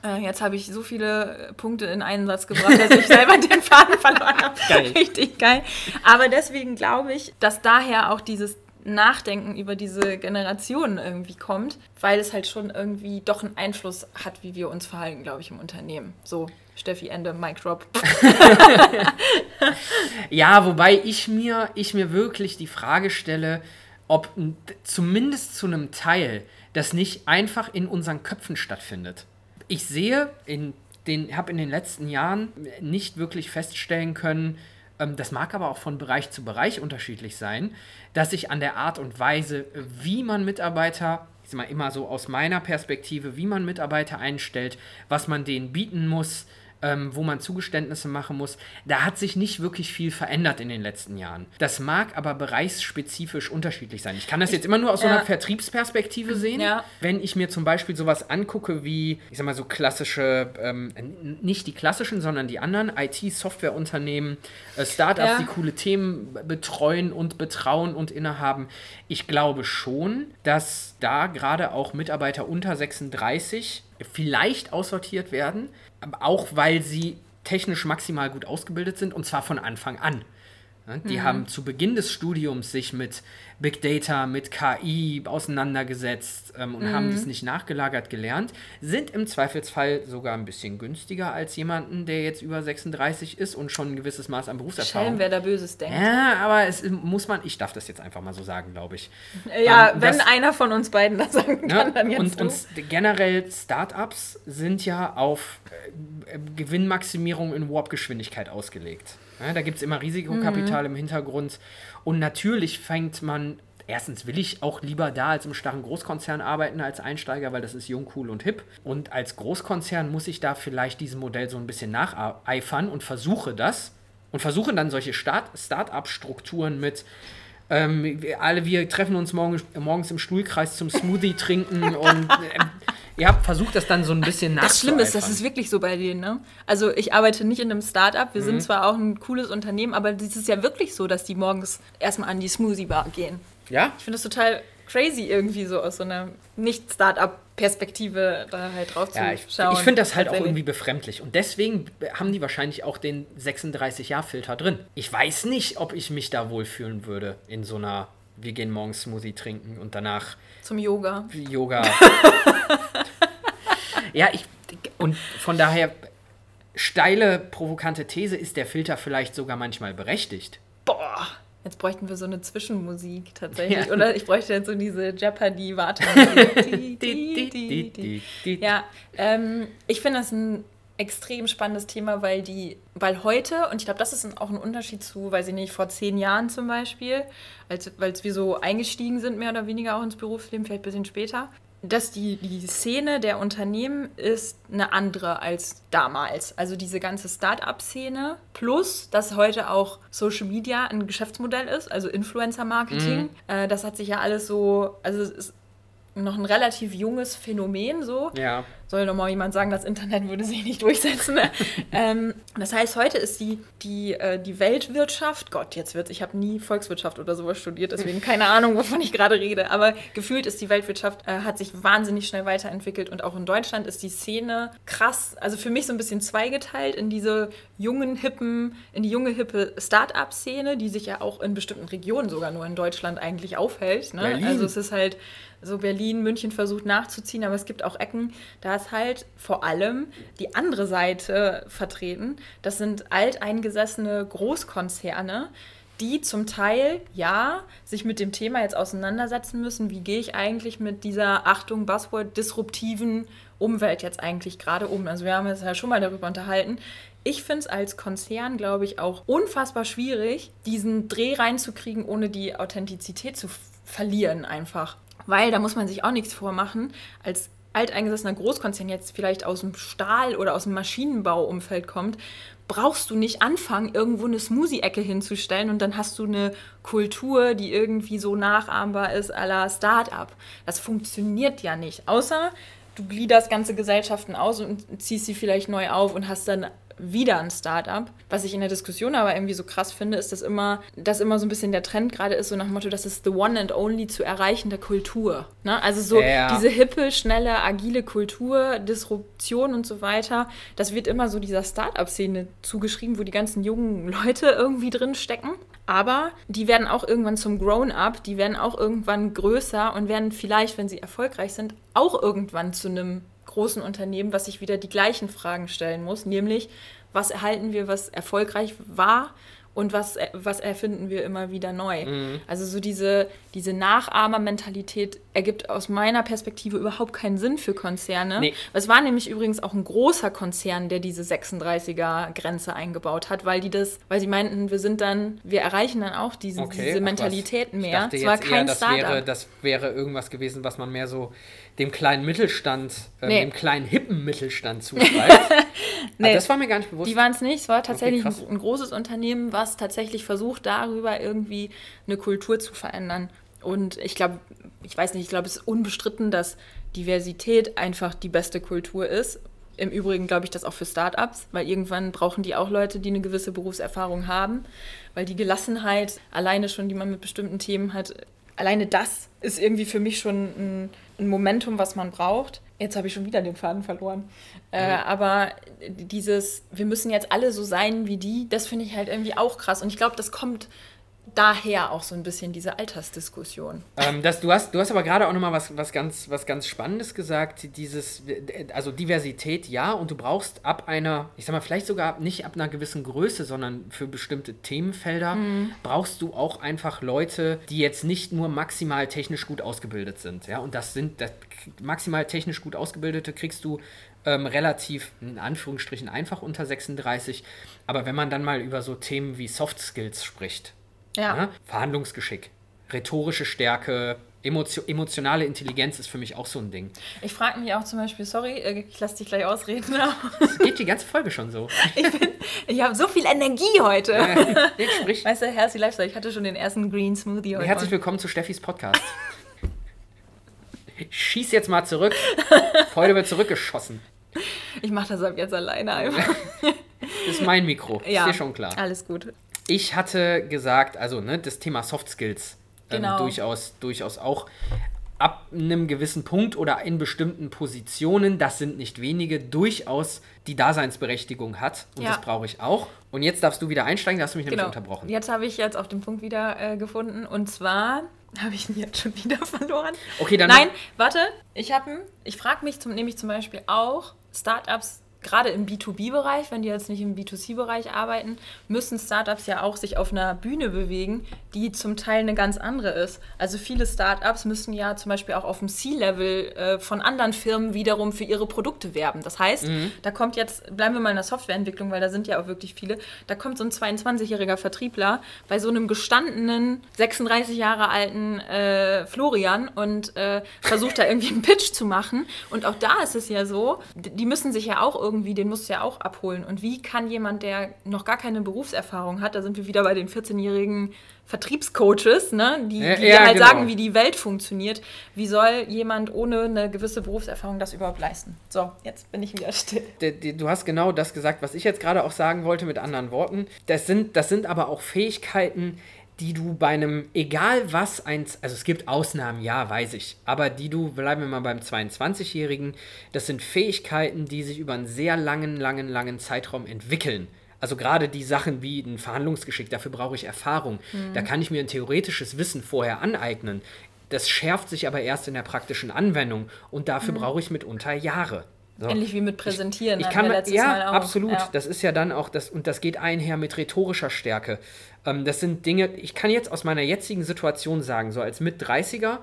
Äh, jetzt habe ich so viele Punkte in einen Satz gebracht, dass ich selber den Faden verloren habe. Geil. Richtig geil. Aber deswegen glaube ich, dass daher auch dieses Nachdenken über diese Generationen irgendwie kommt, weil es halt schon irgendwie doch einen Einfluss hat, wie wir uns verhalten, glaube ich, im Unternehmen. So, Steffi, Ende, Mic Drop. ja, wobei ich mir, ich mir wirklich die Frage stelle, ob zumindest zu einem Teil das nicht einfach in unseren Köpfen stattfindet. Ich sehe in den, habe in den letzten Jahren nicht wirklich feststellen können, ähm, das mag aber auch von Bereich zu Bereich unterschiedlich sein, dass sich an der Art und Weise, wie man Mitarbeiter, ich sag mal immer so aus meiner Perspektive, wie man Mitarbeiter einstellt, was man denen bieten muss, ähm, wo man Zugeständnisse machen muss. Da hat sich nicht wirklich viel verändert in den letzten Jahren. Das mag aber bereichsspezifisch unterschiedlich sein. Ich kann das jetzt immer nur aus ja. so einer Vertriebsperspektive sehen. Ja. Wenn ich mir zum Beispiel sowas angucke wie, ich sag mal so klassische, ähm, nicht die klassischen, sondern die anderen IT-Softwareunternehmen, äh, Startups, ja. die coole Themen betreuen und betrauen und innehaben. Ich glaube schon, dass da gerade auch Mitarbeiter unter 36 vielleicht aussortiert werden, auch weil sie technisch maximal gut ausgebildet sind und zwar von Anfang an. Die mhm. haben zu Beginn des Studiums sich mit Big Data, mit KI auseinandergesetzt ähm, und mhm. haben das nicht nachgelagert gelernt, sind im Zweifelsfall sogar ein bisschen günstiger als jemanden, der jetzt über 36 ist und schon ein gewisses Maß an Berufserfahrung. Schelm, wer da Böses denkt. Ja, aber es muss man, ich darf das jetzt einfach mal so sagen, glaube ich. Ja, ähm, wenn das, einer von uns beiden das sagen kann, ja, dann jetzt und, du. und generell Startups sind ja auf äh, Gewinnmaximierung in Warp-Geschwindigkeit ausgelegt. Ja, da gibt es immer Risikokapital mhm. im Hintergrund. Und natürlich fängt man, erstens will ich auch lieber da als im starren Großkonzern arbeiten als Einsteiger, weil das ist jung, cool und hip. Und als Großkonzern muss ich da vielleicht diesem Modell so ein bisschen nacheifern und versuche das. Und versuche dann solche Start-up-Strukturen mit ähm, wir alle wir treffen uns morgen, morgens im Stuhlkreis zum Smoothie trinken und äh, ihr habt versucht, das dann so ein bisschen Das Schlimme ist, das ist wirklich so bei denen. Ne? Also ich arbeite nicht in einem Startup. Wir mhm. sind zwar auch ein cooles Unternehmen, aber es ist ja wirklich so, dass die morgens erstmal an die Smoothie Bar gehen. Ja? Ich finde das total crazy irgendwie so aus so einer Nicht-Startup-Perspektive da halt drauf ja, zu schauen. Ich, ich finde das halt auch irgendwie befremdlich. Und deswegen haben die wahrscheinlich auch den 36-Jahr-Filter drin. Ich weiß nicht, ob ich mich da wohlfühlen würde in so einer, wir gehen morgens Smoothie trinken und danach. Zum Yoga. Yoga. ja, ich. Und von daher, steile, provokante These, ist der Filter vielleicht sogar manchmal berechtigt. Boah. Jetzt bräuchten wir so eine Zwischenmusik tatsächlich. Ja. Oder ich bräuchte jetzt so diese Jeopardy-Warte. ja, ähm, ich finde das ein extrem spannendes Thema, weil die, weil heute, und ich glaube, das ist auch ein Unterschied zu, weiß ich nicht, vor zehn Jahren zum Beispiel, als, weil wir so eingestiegen sind, mehr oder weniger auch ins Berufsleben, vielleicht ein bisschen später, dass die, die Szene der Unternehmen ist eine andere als damals. Also diese ganze Start-up-Szene plus, dass heute auch Social Media ein Geschäftsmodell ist, also Influencer-Marketing. Mhm. Äh, das hat sich ja alles so, also es ist noch ein relativ junges Phänomen so. Ja. Soll nochmal jemand sagen, das Internet würde sich nicht durchsetzen. Ne? ähm, das heißt, heute ist die, die, äh, die Weltwirtschaft, Gott, jetzt wird ich habe nie Volkswirtschaft oder sowas studiert, deswegen keine Ahnung, wovon ich gerade rede, aber gefühlt ist die Weltwirtschaft, äh, hat sich wahnsinnig schnell weiterentwickelt und auch in Deutschland ist die Szene krass, also für mich so ein bisschen zweigeteilt in diese jungen, hippen, in die junge, hippe Start-up-Szene, die sich ja auch in bestimmten Regionen sogar nur in Deutschland eigentlich aufhält. Ne? Also es ist halt so Berlin, München versucht nachzuziehen, aber es gibt auch Ecken, da ist halt vor allem die andere Seite vertreten. Das sind alteingesessene Großkonzerne, die zum Teil, ja, sich mit dem Thema jetzt auseinandersetzen müssen, wie gehe ich eigentlich mit dieser, Achtung, Buzzword, disruptiven Umwelt jetzt eigentlich gerade um. Also wir haben uns ja schon mal darüber unterhalten. Ich finde es als Konzern, glaube ich, auch unfassbar schwierig, diesen Dreh reinzukriegen, ohne die Authentizität zu verlieren einfach. Weil da muss man sich auch nichts vormachen. Als alteingesessener Großkonzern jetzt vielleicht aus dem Stahl- oder aus dem Maschinenbauumfeld kommt, brauchst du nicht anfangen, irgendwo eine Smoothie-Ecke hinzustellen und dann hast du eine Kultur, die irgendwie so nachahmbar ist à la Start-up. Das funktioniert ja nicht. Außer du gliederst ganze Gesellschaften aus und ziehst sie vielleicht neu auf und hast dann wieder ein Startup. Was ich in der Diskussion aber irgendwie so krass finde, ist, dass immer, dass immer so ein bisschen der Trend gerade ist, so nach dem Motto, das ist the one and only zu erreichende Kultur. Ne? Also so ja. diese hippe, schnelle, agile Kultur, Disruption und so weiter, das wird immer so dieser Startup-Szene zugeschrieben, wo die ganzen jungen Leute irgendwie drin stecken. Aber die werden auch irgendwann zum Grown-up, die werden auch irgendwann größer und werden vielleicht, wenn sie erfolgreich sind, auch irgendwann zu einem großen Unternehmen, was sich wieder die gleichen Fragen stellen muss, nämlich was erhalten wir, was erfolgreich war und was, was erfinden wir immer wieder neu. Mhm. Also so diese, diese Nachahmermentalität ergibt aus meiner Perspektive überhaupt keinen Sinn für Konzerne. Nee. Es war nämlich übrigens auch ein großer Konzern, der diese 36er-Grenze eingebaut hat, weil die das, weil sie meinten, wir sind dann, wir erreichen dann auch diese, okay, diese Mentalitäten mehr. Es war kein eher, das wäre, das wäre irgendwas gewesen, was man mehr so dem kleinen Mittelstand, äh, nee. dem kleinen hippen Mittelstand zuschreibt. nee, das war mir gar nicht bewusst. Die waren es nicht. Es war tatsächlich okay, ein, ein großes Unternehmen, was tatsächlich versucht, darüber irgendwie eine Kultur zu verändern. Und ich glaube, ich weiß nicht, ich glaube, es ist unbestritten, dass Diversität einfach die beste Kultur ist. Im Übrigen glaube ich das auch für Startups, weil irgendwann brauchen die auch Leute, die eine gewisse Berufserfahrung haben, weil die Gelassenheit alleine schon, die man mit bestimmten Themen hat, alleine das ist irgendwie für mich schon ein, ein Momentum, was man braucht. Jetzt habe ich schon wieder den Faden verloren. Äh, mhm. aber dieses, wir müssen jetzt alle so sein wie die, das finde ich halt irgendwie auch krass. Und ich glaube, das kommt daher auch so ein bisschen diese Altersdiskussion. Ähm, das, du, hast, du hast aber gerade auch nochmal was, was, ganz, was ganz Spannendes gesagt, dieses, also Diversität ja, und du brauchst ab einer, ich sag mal, vielleicht sogar nicht ab einer gewissen Größe, sondern für bestimmte Themenfelder, mhm. brauchst du auch einfach Leute, die jetzt nicht nur maximal technisch gut ausgebildet sind. Ja? Und das sind, das, maximal technisch gut ausgebildete kriegst du ähm, relativ, in Anführungsstrichen, einfach unter 36. Aber wenn man dann mal über so Themen wie Soft Skills spricht, ja. Ne? Verhandlungsgeschick, rhetorische Stärke, Emotio emotionale Intelligenz ist für mich auch so ein Ding. Ich frage mich auch zum Beispiel, sorry, äh, ich lasse dich gleich ausreden. Das geht die ganze Folge schon so. ich ich habe so viel Energie heute. Ja, sprich. Weißt du, Healthy Lifestyle, ich hatte schon den ersten Green Smoothie heute. Herzlich willkommen zu Steffis Podcast. Ich schieß jetzt mal zurück. Heute wird zurückgeschossen. Ich mache das ab jetzt alleine einfach. Das ist mein Mikro, ja, ist dir schon klar. Alles gut. Ich hatte gesagt, also ne, das Thema Soft Skills ähm, genau. durchaus, durchaus auch ab einem gewissen Punkt oder in bestimmten Positionen, das sind nicht wenige, durchaus die Daseinsberechtigung hat. Und ja. das brauche ich auch. Und jetzt darfst du wieder einsteigen, da hast du mich genau. nämlich unterbrochen. Jetzt habe ich jetzt auf den Punkt wieder äh, gefunden. Und zwar habe ich ihn jetzt schon wieder verloren. Okay, dann. Nein, warte, ich habe Ich frage mich zum, nämlich zum Beispiel auch, Startups gerade im B2B-Bereich, wenn die jetzt nicht im B2C-Bereich arbeiten, müssen Startups ja auch sich auf einer Bühne bewegen, die zum Teil eine ganz andere ist. Also viele Startups müssen ja zum Beispiel auch auf dem C-Level äh, von anderen Firmen wiederum für ihre Produkte werben. Das heißt, mhm. da kommt jetzt, bleiben wir mal in der Softwareentwicklung, weil da sind ja auch wirklich viele, da kommt so ein 22-jähriger Vertriebler bei so einem gestandenen, 36 Jahre alten äh, Florian und äh, versucht da irgendwie einen Pitch zu machen. Und auch da ist es ja so, die müssen sich ja auch irgendwie irgendwie, den musst du ja auch abholen. Und wie kann jemand, der noch gar keine Berufserfahrung hat, da sind wir wieder bei den 14-jährigen Vertriebscoaches, ne, die, die ja, halt genau. sagen, wie die Welt funktioniert, wie soll jemand ohne eine gewisse Berufserfahrung das überhaupt leisten? So, jetzt bin ich wieder still. Du hast genau das gesagt, was ich jetzt gerade auch sagen wollte mit anderen Worten. Das sind, das sind aber auch Fähigkeiten, die du bei einem, egal was, eins, also es gibt Ausnahmen, ja, weiß ich, aber die du, bleiben wir mal beim 22-Jährigen, das sind Fähigkeiten, die sich über einen sehr langen, langen, langen Zeitraum entwickeln. Also gerade die Sachen wie ein Verhandlungsgeschick, dafür brauche ich Erfahrung. Mhm. Da kann ich mir ein theoretisches Wissen vorher aneignen. Das schärft sich aber erst in der praktischen Anwendung und dafür mhm. brauche ich mitunter Jahre. So. Ähnlich wie mit Präsentieren. Ich, ich kann, ja, absolut. Ja. Das ist ja dann auch das, und das geht einher mit rhetorischer Stärke. Ähm, das sind Dinge, ich kann jetzt aus meiner jetzigen Situation sagen, so als Mit-30er,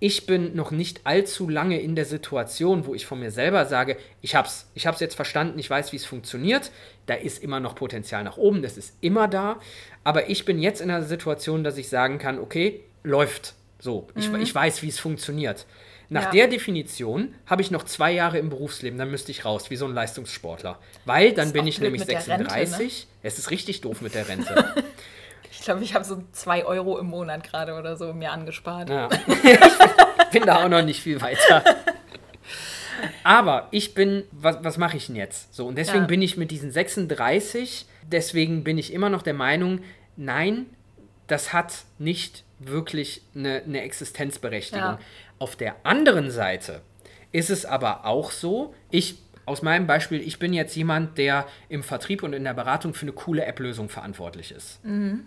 ich bin noch nicht allzu lange in der Situation, wo ich von mir selber sage, ich hab's, ich hab's jetzt verstanden, ich weiß, wie es funktioniert. Da ist immer noch Potenzial nach oben, das ist immer da. Aber ich bin jetzt in der Situation, dass ich sagen kann, okay, läuft. So, ich, mhm. ich weiß, wie es funktioniert. Nach ja. der Definition habe ich noch zwei Jahre im Berufsleben, dann müsste ich raus, wie so ein Leistungssportler. Weil dann bin ich nämlich 36. Rente, ne? Es ist richtig doof mit der Rente. ich glaube, ich habe so zwei Euro im Monat gerade oder so mir angespart. Ja. ich bin da auch noch nicht viel weiter. Aber ich bin, was, was mache ich denn jetzt? So, und deswegen ja. bin ich mit diesen 36, deswegen bin ich immer noch der Meinung, nein, das hat nicht wirklich eine, eine Existenzberechtigung. Ja. Auf der anderen Seite ist es aber auch so, ich aus meinem Beispiel, ich bin jetzt jemand, der im Vertrieb und in der Beratung für eine coole App-Lösung verantwortlich ist. Mhm.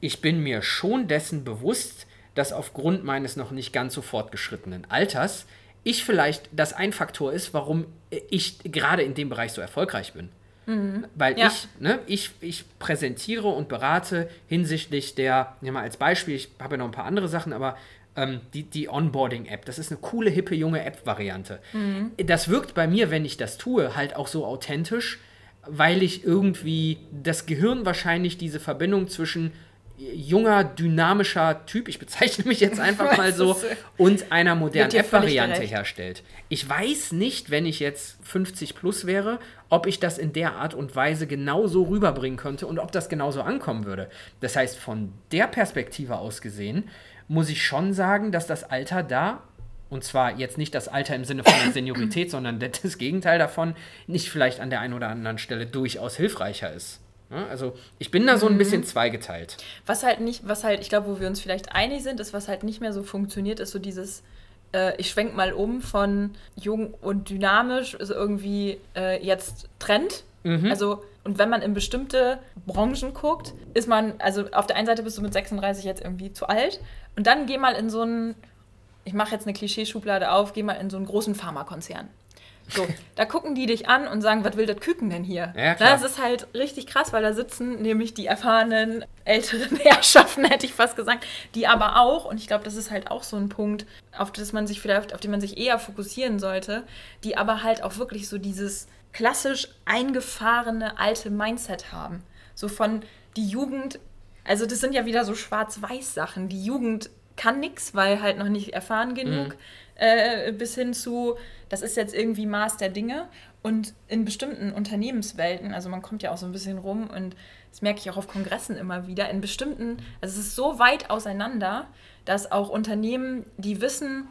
Ich bin mir schon dessen bewusst, dass aufgrund meines noch nicht ganz so fortgeschrittenen Alters ich vielleicht das ein Faktor ist, warum ich gerade in dem Bereich so erfolgreich bin. Mhm. Weil ja. ich, ne, ich, ich präsentiere und berate hinsichtlich der, nehmen mal als Beispiel, ich habe ja noch ein paar andere Sachen, aber ähm, die, die Onboarding-App, das ist eine coole, hippe, junge App-Variante. Mhm. Das wirkt bei mir, wenn ich das tue, halt auch so authentisch, weil ich irgendwie das Gehirn wahrscheinlich diese Verbindung zwischen junger, dynamischer Typ, ich bezeichne mich jetzt einfach mal so, und einer modernen App-Variante herstellt. Ich weiß nicht, wenn ich jetzt 50 plus wäre, ob ich das in der Art und Weise genauso rüberbringen könnte und ob das genauso ankommen würde. Das heißt, von der Perspektive aus gesehen, muss ich schon sagen, dass das Alter da, und zwar jetzt nicht das Alter im Sinne von der Seniorität, sondern das Gegenteil davon, nicht vielleicht an der einen oder anderen Stelle durchaus hilfreicher ist. Also ich bin da so ein mhm. bisschen zweigeteilt. Was halt nicht, was halt, ich glaube, wo wir uns vielleicht einig sind, ist, was halt nicht mehr so funktioniert, ist so dieses, äh, ich schwenk mal um von jung und dynamisch, ist irgendwie äh, jetzt Trend. Mhm. Also, und wenn man in bestimmte Branchen guckt, ist man, also auf der einen Seite bist du mit 36 jetzt irgendwie zu alt und dann geh mal in so einen, ich mache jetzt eine Klischeeschublade auf, geh mal in so einen großen Pharmakonzern. So, da gucken die dich an und sagen, was will das Küken denn hier? Ja, klar. Das ist halt richtig krass, weil da sitzen nämlich die erfahrenen älteren Herrschaften, hätte ich fast gesagt, die aber auch, und ich glaube, das ist halt auch so ein Punkt, auf das man sich vielleicht, auf den man sich eher fokussieren sollte, die aber halt auch wirklich so dieses klassisch eingefahrene alte Mindset haben. So von die Jugend, also das sind ja wieder so Schwarz-Weiß-Sachen. Die Jugend kann nichts, weil halt noch nicht erfahren genug. Mhm äh, bis hin zu, das ist jetzt irgendwie Maß der Dinge. Und in bestimmten Unternehmenswelten, also man kommt ja auch so ein bisschen rum und das merke ich auch auf Kongressen immer wieder, in bestimmten, also es ist so weit auseinander, dass auch Unternehmen, die wissen,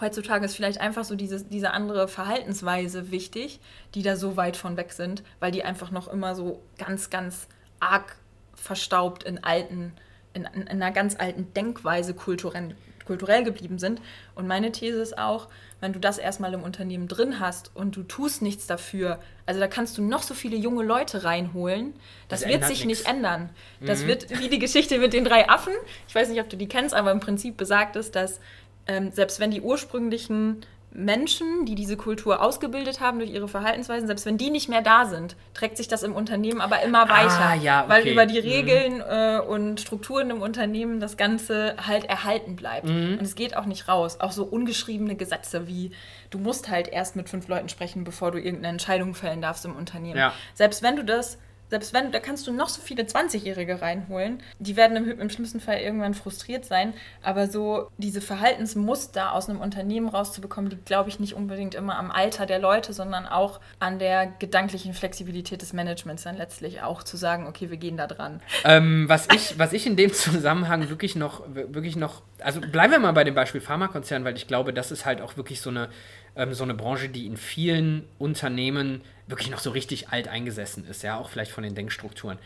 heutzutage ist vielleicht einfach so diese, diese andere Verhaltensweise wichtig, die da so weit von weg sind, weil die einfach noch immer so ganz, ganz arg verstaubt in alten, in, in einer ganz alten Denkweise kulturell, kulturell geblieben sind. Und meine These ist auch, wenn du das erstmal im Unternehmen drin hast und du tust nichts dafür, also da kannst du noch so viele junge Leute reinholen, das, das wird sich nix. nicht ändern. Das mhm. wird wie die Geschichte mit den drei Affen. Ich weiß nicht, ob du die kennst, aber im Prinzip besagt es, dass ähm, selbst wenn die ursprünglichen Menschen, die diese Kultur ausgebildet haben durch ihre Verhaltensweisen, selbst wenn die nicht mehr da sind, trägt sich das im Unternehmen aber immer weiter. Ah, ja, okay. Weil über die mhm. Regeln mhm. äh, und Strukturen im Unternehmen das Ganze halt erhalten bleibt. Mhm. Und es geht auch nicht raus. Auch so ungeschriebene Gesetze wie, du musst halt erst mit fünf Leuten sprechen, bevor du irgendeine Entscheidung fällen darfst im Unternehmen. Ja. Selbst wenn du das selbst wenn, da kannst du noch so viele 20-Jährige reinholen, die werden im, im, schlimmsten Fall irgendwann frustriert sein, aber so diese Verhaltensmuster aus einem Unternehmen rauszubekommen, die glaube ich nicht unbedingt immer am Alter der Leute, sondern auch an der gedanklichen Flexibilität des Managements dann letztlich auch zu sagen, okay, wir gehen da dran. Ähm, was, ich, was ich in dem Zusammenhang wirklich noch, wirklich noch, also bleiben wir mal bei dem Beispiel Pharmakonzern, weil ich glaube, das ist halt auch wirklich so eine, ähm, so eine Branche, die in vielen Unternehmen wirklich noch so richtig alt eingesessen ist, ja, auch vielleicht von den Denkstrukturen.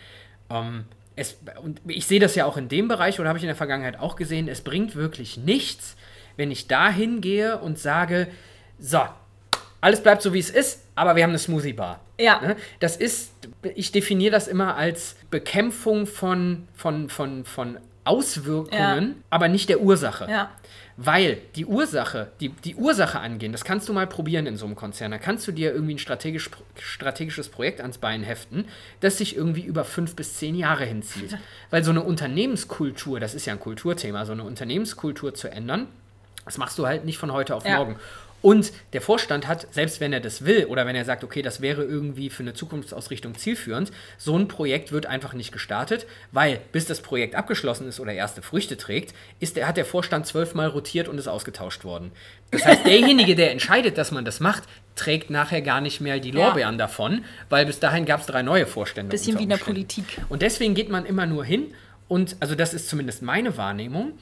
Ähm, es, und ich sehe das ja auch in dem Bereich, oder habe ich in der Vergangenheit auch gesehen, es bringt wirklich nichts, wenn ich da hingehe und sage, so, alles bleibt so, wie es ist, aber wir haben eine Smoothie Bar. Ja. Ne? Das ist, ich definiere das immer als Bekämpfung von, von, von, von Auswirkungen, ja. aber nicht der Ursache. Ja. Weil die Ursache, die, die Ursache angehen, das kannst du mal probieren in so einem Konzern. Da kannst du dir irgendwie ein strategisch, strategisches Projekt ans Bein heften, das sich irgendwie über fünf bis zehn Jahre hinzieht. Weil so eine Unternehmenskultur, das ist ja ein Kulturthema, so eine Unternehmenskultur zu ändern, das machst du halt nicht von heute auf morgen. Und der Vorstand hat, selbst wenn er das will oder wenn er sagt, okay, das wäre irgendwie für eine Zukunftsausrichtung zielführend, so ein Projekt wird einfach nicht gestartet, weil bis das Projekt abgeschlossen ist oder erste Früchte trägt, ist der, hat der Vorstand zwölfmal rotiert und ist ausgetauscht worden. Das heißt, derjenige, der entscheidet, dass man das macht, trägt nachher gar nicht mehr die Lorbeeren ja. davon, weil bis dahin gab es drei neue Vorstände. Bisschen wie in der Politik. Und deswegen geht man immer nur hin und, also das ist zumindest meine Wahrnehmung,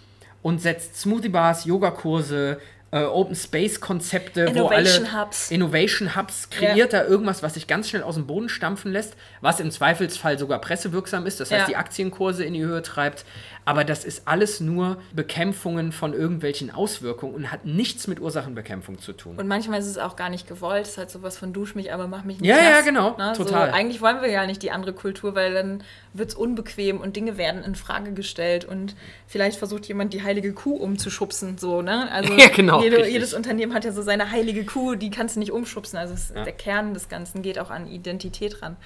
und setzt Smoothie Bars, Yogakurse, äh, Open Space Konzepte, wo alle Hubs. Innovation Hubs kreiert ja. da irgendwas, was sich ganz schnell aus dem Boden stampfen lässt, was im Zweifelsfall sogar pressewirksam ist, das heißt ja. die Aktienkurse in die Höhe treibt. Aber das ist alles nur Bekämpfungen von irgendwelchen Auswirkungen und hat nichts mit Ursachenbekämpfung zu tun. Und manchmal ist es auch gar nicht gewollt. Es ist halt sowas von dusch mich, aber mach mich nicht Ja, nass, ja, genau. Ne? Total. So, eigentlich wollen wir ja nicht die andere Kultur, weil dann wird es unbequem und Dinge werden in Frage gestellt und vielleicht versucht jemand die heilige Kuh umzuschubsen. So, ne? Also ja, genau, jede, jedes Unternehmen hat ja so seine heilige Kuh, die kannst du nicht umschubsen. Also ja. der Kern des Ganzen geht auch an Identität ran.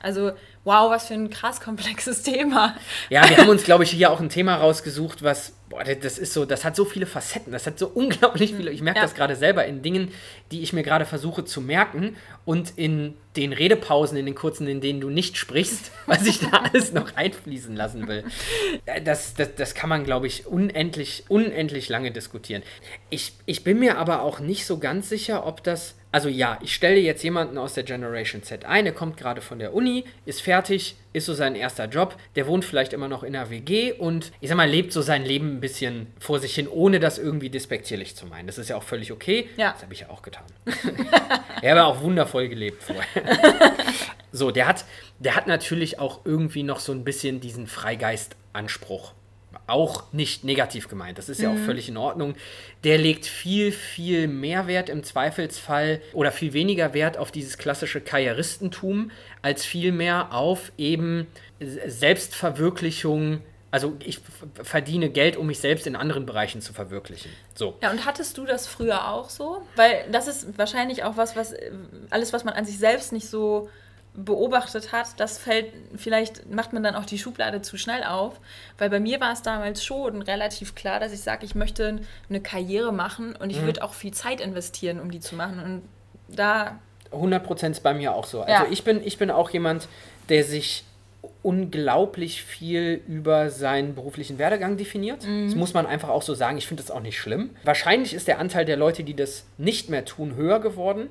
Also, wow, was für ein krass komplexes Thema. Ja, wir haben uns, glaube ich, hier auch ein Thema rausgesucht, was, boah, das ist so, das hat so viele Facetten, das hat so unglaublich viele. Ich merke ja. das gerade selber in Dingen, die ich mir gerade versuche zu merken und in den Redepausen, in den kurzen, in denen du nicht sprichst, was ich da alles noch einfließen lassen will. Das, das, das kann man, glaube ich, unendlich, unendlich lange diskutieren. Ich, ich bin mir aber auch nicht so ganz sicher, ob das also ja, ich stelle jetzt jemanden aus der Generation Z ein, der kommt gerade von der Uni, ist fertig, ist so sein erster Job, der wohnt vielleicht immer noch in einer WG und ich sag mal, lebt so sein Leben ein bisschen vor sich hin, ohne das irgendwie despektierlich zu meinen. Das ist ja auch völlig okay. Ja. Das habe ich ja auch getan. er war auch wundervoll gelebt vorher. so, der hat, der hat natürlich auch irgendwie noch so ein bisschen diesen Freigeistanspruch auch nicht negativ gemeint. Das ist ja auch mhm. völlig in Ordnung. Der legt viel, viel mehr Wert im Zweifelsfall oder viel weniger Wert auf dieses klassische Karrieristentum, als vielmehr auf eben Selbstverwirklichung. Also ich verdiene Geld, um mich selbst in anderen Bereichen zu verwirklichen. So. Ja, und hattest du das früher auch so? Weil das ist wahrscheinlich auch was, was alles, was man an sich selbst nicht so beobachtet hat, das fällt, vielleicht macht man dann auch die Schublade zu schnell auf, weil bei mir war es damals schon relativ klar, dass ich sage, ich möchte eine Karriere machen und ich mhm. würde auch viel Zeit investieren, um die zu machen und da... 100% ist bei mir auch so. Also ja. ich, bin, ich bin auch jemand, der sich unglaublich viel über seinen beruflichen Werdegang definiert. Mhm. Das muss man einfach auch so sagen. Ich finde das auch nicht schlimm. Wahrscheinlich ist der Anteil der Leute, die das nicht mehr tun, höher geworden.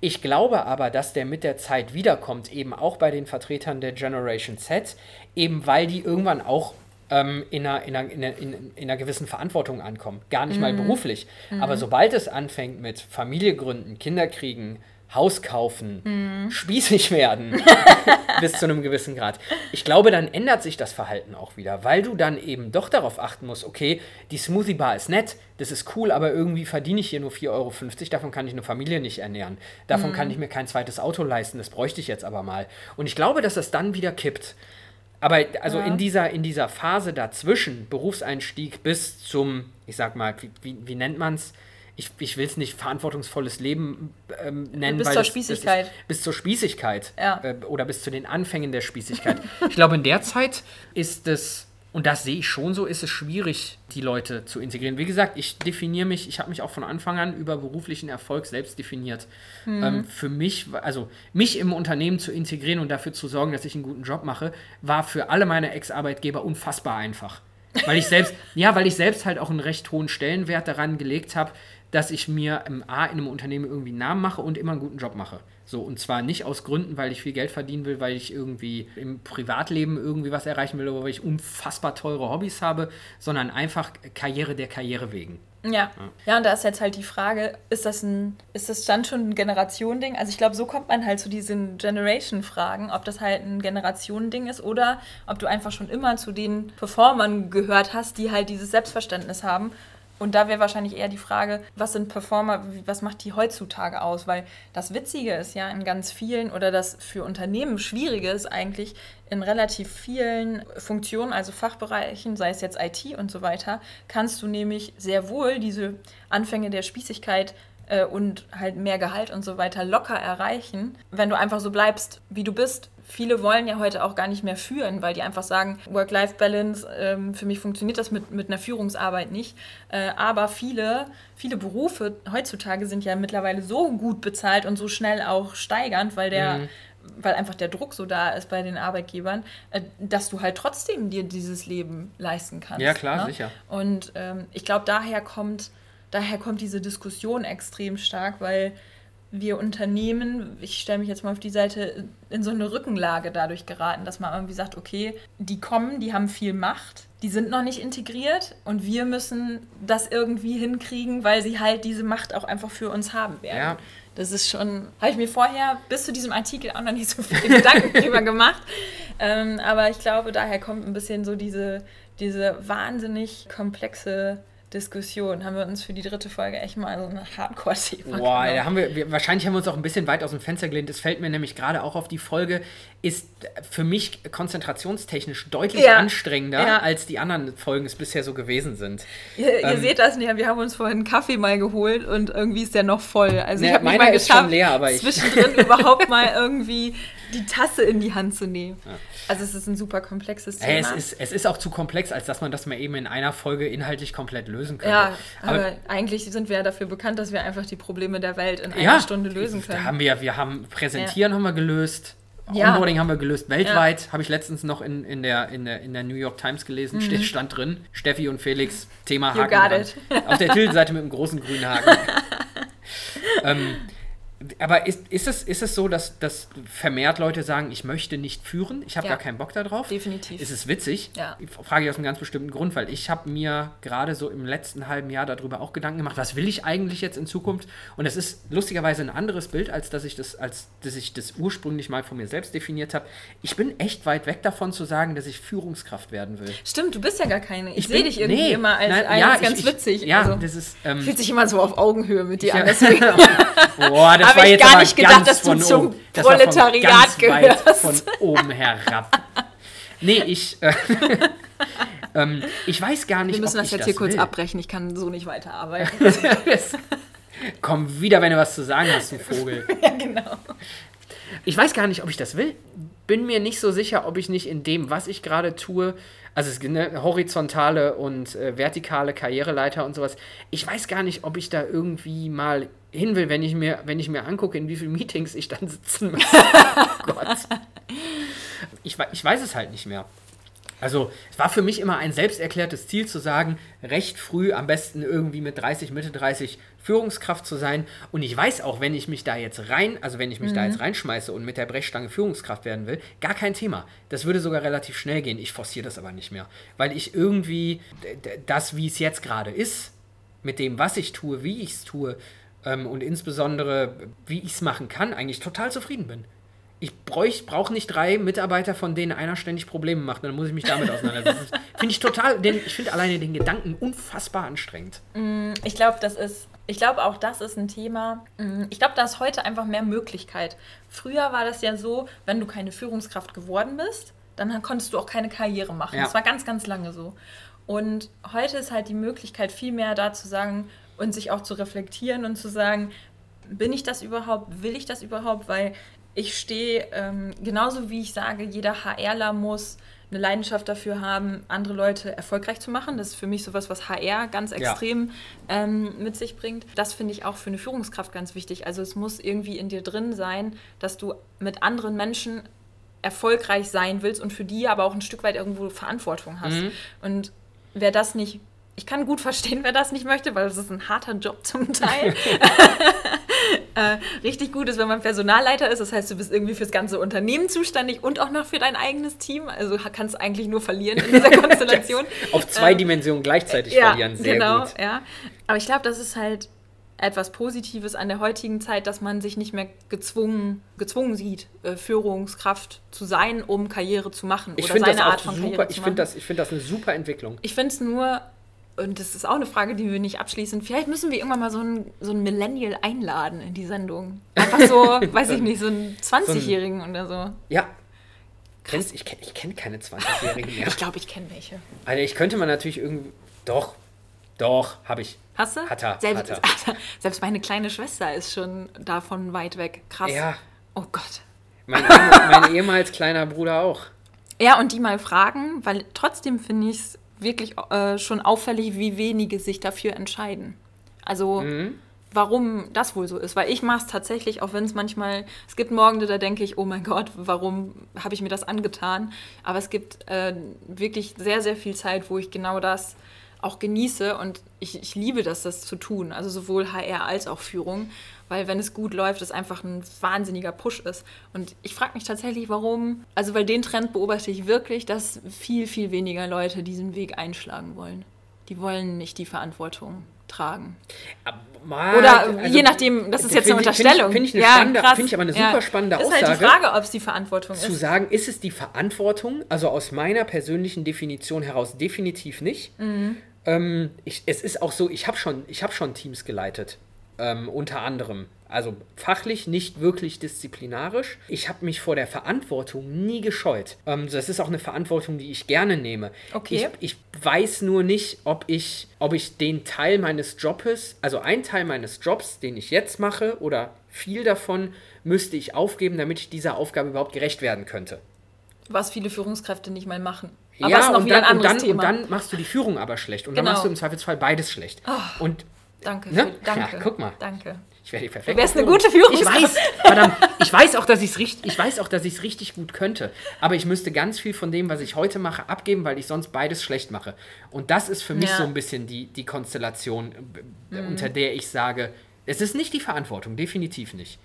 Ich glaube aber, dass der mit der Zeit wiederkommt, eben auch bei den Vertretern der Generation Z, eben weil die irgendwann auch ähm, in, einer, in, einer, in, einer, in, einer, gewissen Verantwortung ankommen. Gar nicht mhm. mal beruflich. Mhm. Aber sobald es anfängt mit Familie gründen, Kinder kriegen, Haus kaufen, mhm. spießig werden, bis zu einem gewissen Grad. Ich glaube, dann ändert sich das Verhalten auch wieder, weil du dann eben doch darauf achten musst, okay, die Smoothie Bar ist nett, das ist cool, aber irgendwie verdiene ich hier nur 4,50 Euro, davon kann ich eine Familie nicht ernähren. Davon mhm. kann ich mir kein zweites Auto leisten, das bräuchte ich jetzt aber mal. Und ich glaube, dass das dann wieder kippt. Aber also ja. in, dieser, in dieser Phase dazwischen, Berufseinstieg bis zum, ich sag mal, wie, wie, wie nennt man es? Ich, ich will es nicht verantwortungsvolles Leben ähm, nennen. Bis zur das, Spießigkeit. Das ist, bis zur Spießigkeit. Ja. Äh, oder bis zu den Anfängen der Spießigkeit. ich glaube, in der Zeit ist es, und das sehe ich schon so, ist es schwierig, die Leute zu integrieren. Wie gesagt, ich definiere mich, ich habe mich auch von Anfang an über beruflichen Erfolg selbst definiert. Mhm. Ähm, für mich, also mich im Unternehmen zu integrieren und dafür zu sorgen, dass ich einen guten Job mache, war für alle meine Ex-Arbeitgeber unfassbar einfach. Weil ich selbst, ja, weil ich selbst halt auch einen recht hohen Stellenwert daran gelegt habe, dass ich mir im A in einem Unternehmen irgendwie einen Namen mache und immer einen guten Job mache. So, und zwar nicht aus Gründen, weil ich viel Geld verdienen will, weil ich irgendwie im Privatleben irgendwie was erreichen will oder weil ich unfassbar teure Hobbys habe, sondern einfach Karriere der Karriere wegen. Ja. ja. Ja, und da ist jetzt halt die Frage, ist das ein, ist das dann schon ein Generationending? Also ich glaube, so kommt man halt zu diesen Generation-Fragen, ob das halt ein Generationending ist oder ob du einfach schon immer zu den Performern gehört hast, die halt dieses Selbstverständnis haben und da wäre wahrscheinlich eher die Frage, was sind Performer, was macht die heutzutage aus? Weil das Witzige ist ja in ganz vielen oder das für Unternehmen Schwierige ist eigentlich in relativ vielen Funktionen, also Fachbereichen, sei es jetzt IT und so weiter, kannst du nämlich sehr wohl diese Anfänge der Spießigkeit äh, und halt mehr Gehalt und so weiter locker erreichen, wenn du einfach so bleibst, wie du bist viele wollen ja heute auch gar nicht mehr führen, weil die einfach sagen, Work-Life-Balance, ähm, für mich funktioniert das mit, mit einer Führungsarbeit nicht. Äh, aber viele, viele Berufe heutzutage sind ja mittlerweile so gut bezahlt und so schnell auch steigernd, weil der mhm weil einfach der Druck so da ist bei den Arbeitgebern, äh, dass du halt trotzdem dir dieses Leben leisten kannst. Ja, klar, ne? sicher. Und ähm, ich glaube, daher kommt, daher kommt diese Diskussion extrem stark, weil wir Unternehmen, ich stelle mich jetzt mal auf die Seite, in so eine Rückenlage dadurch geraten, dass man irgendwie sagt, okay, die kommen, die haben viel Macht, die sind noch nicht integriert und wir müssen das irgendwie hinkriegen, weil sie halt diese Macht auch einfach für uns haben werden. Ja. Das ist schon, habe ich mir vorher bis zu diesem Artikel auch noch nicht so viele Gedanken drüber gemacht. Ähm, aber ich glaube, daher kommt ein bisschen so diese, diese wahnsinnig komplexe Diskussion haben wir uns für die dritte Folge echt mal so eine Hardcore-Thema Boah, da haben wir, wir, wahrscheinlich haben wir uns auch ein bisschen weit aus dem Fenster gelehnt. Es fällt mir nämlich gerade auch auf die Folge, ist für mich konzentrationstechnisch deutlich ja. anstrengender, ja. als die anderen Folgen es bisher so gewesen sind. Ihr, ähm, ihr seht das nicht, wir haben uns vorhin einen Kaffee mal geholt und irgendwie ist der noch voll. Also ne, ich habe mal geschafft, leer, aber zwischendrin überhaupt mal irgendwie die Tasse in die Hand zu nehmen. Ja. Also es ist ein super komplexes Thema. Es ist, es ist auch zu komplex, als dass man das mal eben in einer Folge inhaltlich komplett lösen könnte. Ja, aber, aber eigentlich sind wir ja dafür bekannt, dass wir einfach die Probleme der Welt in ja, einer Stunde lösen können. Da haben wir, wir haben Präsentieren ja. haben wir gelöst. Ja. Onboarding haben wir gelöst. Weltweit ja. habe ich letztens noch in, in, der, in, der, in der New York Times gelesen. Mhm. Stand drin. Steffi und Felix, Thema Haken. You it. Auf der Titelseite mit einem großen grünen Haken. ähm, aber ist, ist, es, ist es so, dass, dass vermehrt Leute sagen, ich möchte nicht führen, ich habe ja, gar keinen Bock darauf? Definitiv. Ist es witzig? Ja. Frage ich aus einem ganz bestimmten Grund, weil ich habe mir gerade so im letzten halben Jahr darüber auch Gedanken gemacht, was will ich eigentlich jetzt in Zukunft? Und es ist lustigerweise ein anderes Bild, als dass ich das, als dass ich das ursprünglich mal von mir selbst definiert habe. Ich bin echt weit weg davon zu sagen, dass ich Führungskraft werden will. Stimmt, du bist ja gar keine. Ich, ich sehe dich irgendwie nee, immer als nein, ja, ganz ich, witzig. Ja, also, das ist. Ähm, fühlt sich immer so auf Augenhöhe mit dir an. Boah, das habe ich gar nicht gedacht, dass du zum oben, Proletariat gehörst. Von oben herab. Nee, ich. Äh, ähm, ich weiß gar nicht. Wir müssen das jetzt hier kurz will. abbrechen. Ich kann so nicht weiterarbeiten. Komm wieder, wenn du was zu sagen hast, du Vogel. ja, genau. Ich weiß gar nicht, ob ich das will. Bin mir nicht so sicher, ob ich nicht in dem, was ich gerade tue, also es gibt eine horizontale und äh, vertikale Karriereleiter und sowas. Ich weiß gar nicht, ob ich da irgendwie mal hin will, wenn ich mir, wenn ich mir angucke, in wie vielen Meetings ich dann sitzen muss. oh Gott. Ich, ich weiß es halt nicht mehr. Also es war für mich immer ein selbsterklärtes Ziel zu sagen, recht früh, am besten irgendwie mit 30, Mitte 30 Führungskraft zu sein. Und ich weiß auch, wenn ich mich da jetzt rein, also wenn ich mich mhm. da jetzt reinschmeiße und mit der Brechstange Führungskraft werden will, gar kein Thema. Das würde sogar relativ schnell gehen. Ich forciere das aber nicht mehr. Weil ich irgendwie das, wie es jetzt gerade ist, mit dem, was ich tue, wie ich es tue ähm, und insbesondere, wie ich es machen kann, eigentlich total zufrieden bin ich brauche nicht drei Mitarbeiter, von denen einer ständig Probleme macht. Dann muss ich mich damit auseinandersetzen. finde ich total, den, ich finde alleine den Gedanken unfassbar anstrengend. Mm, ich glaube, das ist, ich glaube auch, das ist ein Thema. Mm, ich glaube, da ist heute einfach mehr Möglichkeit. Früher war das ja so, wenn du keine Führungskraft geworden bist, dann konntest du auch keine Karriere machen. Ja. Das war ganz, ganz lange so. Und heute ist halt die Möglichkeit, viel mehr da zu sagen und sich auch zu reflektieren und zu sagen, bin ich das überhaupt? Will ich das überhaupt? Weil ich stehe, ähm, genauso wie ich sage, jeder HRler muss eine Leidenschaft dafür haben, andere Leute erfolgreich zu machen. Das ist für mich sowas, was HR ganz extrem ja. ähm, mit sich bringt. Das finde ich auch für eine Führungskraft ganz wichtig. Also es muss irgendwie in dir drin sein, dass du mit anderen Menschen erfolgreich sein willst und für die aber auch ein Stück weit irgendwo Verantwortung hast. Mhm. Und wer das nicht ich kann gut verstehen, wer das nicht möchte, weil es ist ein harter Job zum Teil. äh, richtig gut ist, wenn man Personalleiter ist. Das heißt, du bist irgendwie fürs ganze Unternehmen zuständig und auch noch für dein eigenes Team. Also kannst eigentlich nur verlieren in dieser Konstellation. Auf zwei ähm, Dimensionen gleichzeitig ja, verlieren. Sehr genau, gut. ja. Aber ich glaube, das ist halt etwas Positives an der heutigen Zeit, dass man sich nicht mehr gezwungen, gezwungen sieht, äh, Führungskraft zu sein, um Karriere zu machen ich oder seine Art von super, Karriere zu machen. Das, ich finde das eine super Entwicklung. Ich finde es nur und das ist auch eine Frage, die wir nicht abschließen. Vielleicht müssen wir irgendwann mal so einen, so einen Millennial einladen in die Sendung. Einfach so, weiß ich nicht, so einen 20-Jährigen so oder so. Ja. Kennst, ich kenne ich kenn keine 20-Jährigen mehr. ich glaube, ich kenne welche. Also ich könnte man natürlich irgendwie. Doch, doch, habe ich. Hast du? Hat er, selbst, hat er. selbst meine kleine Schwester ist schon davon weit weg. Krass. Ja. Oh Gott. Mein, mein ehemals kleiner Bruder auch. Ja, und die mal fragen, weil trotzdem finde ich es wirklich äh, schon auffällig, wie wenige sich dafür entscheiden. Also mhm. warum das wohl so ist. Weil ich mache es tatsächlich, auch wenn es manchmal, es gibt Morgen, da denke ich, oh mein Gott, warum habe ich mir das angetan? Aber es gibt äh, wirklich sehr, sehr viel Zeit, wo ich genau das auch genieße und ich, ich liebe das, das zu tun. Also sowohl HR als auch Führung. Weil wenn es gut läuft, es einfach ein wahnsinniger Push ist. Und ich frage mich tatsächlich, warum, also weil den Trend beobachte ich wirklich, dass viel, viel weniger Leute diesen Weg einschlagen wollen. Die wollen nicht die Verantwortung tragen. Oder also, je nachdem, das ist jetzt eine Unterstellung. Finde ich, find ich, eine ja, find ich aber eine super ja. spannende ist Aussage. Ist halt die Frage, ob es die Verantwortung zu ist. Zu sagen, ist es die Verantwortung? Also aus meiner persönlichen Definition heraus definitiv nicht. Mhm. Ähm, ich, es ist auch so, ich habe schon, hab schon Teams geleitet. Ähm, unter anderem. Also fachlich nicht wirklich disziplinarisch. Ich habe mich vor der Verantwortung nie gescheut. Ähm, das ist auch eine Verantwortung, die ich gerne nehme. Okay. Ich, ich, weiß nur nicht, ob ich, ob ich den Teil meines Jobs, also einen Teil meines Jobs, den ich jetzt mache, oder viel davon, müsste ich aufgeben, damit ich dieser Aufgabe überhaupt gerecht werden könnte. Was viele Führungskräfte nicht mal machen. Aber ja, und dann, und, dann, und dann, machst du die Führung aber schlecht. Und genau. dann machst du im Zweifelsfall beides schlecht. Oh, und danke, ne? danke. Ja, guck mal. Danke. Ich wäre die perfekte. Du wärst eine gute Führungskraft. Ich weiß, verdammt, ich weiß auch, dass ich es richtig, ich weiß auch, dass ich es richtig gut könnte. Aber ich müsste ganz viel von dem, was ich heute mache, abgeben, weil ich sonst beides schlecht mache. Und das ist für mich ja. so ein bisschen die, die Konstellation, mhm. unter der ich sage, es ist nicht die Verantwortung, definitiv nicht.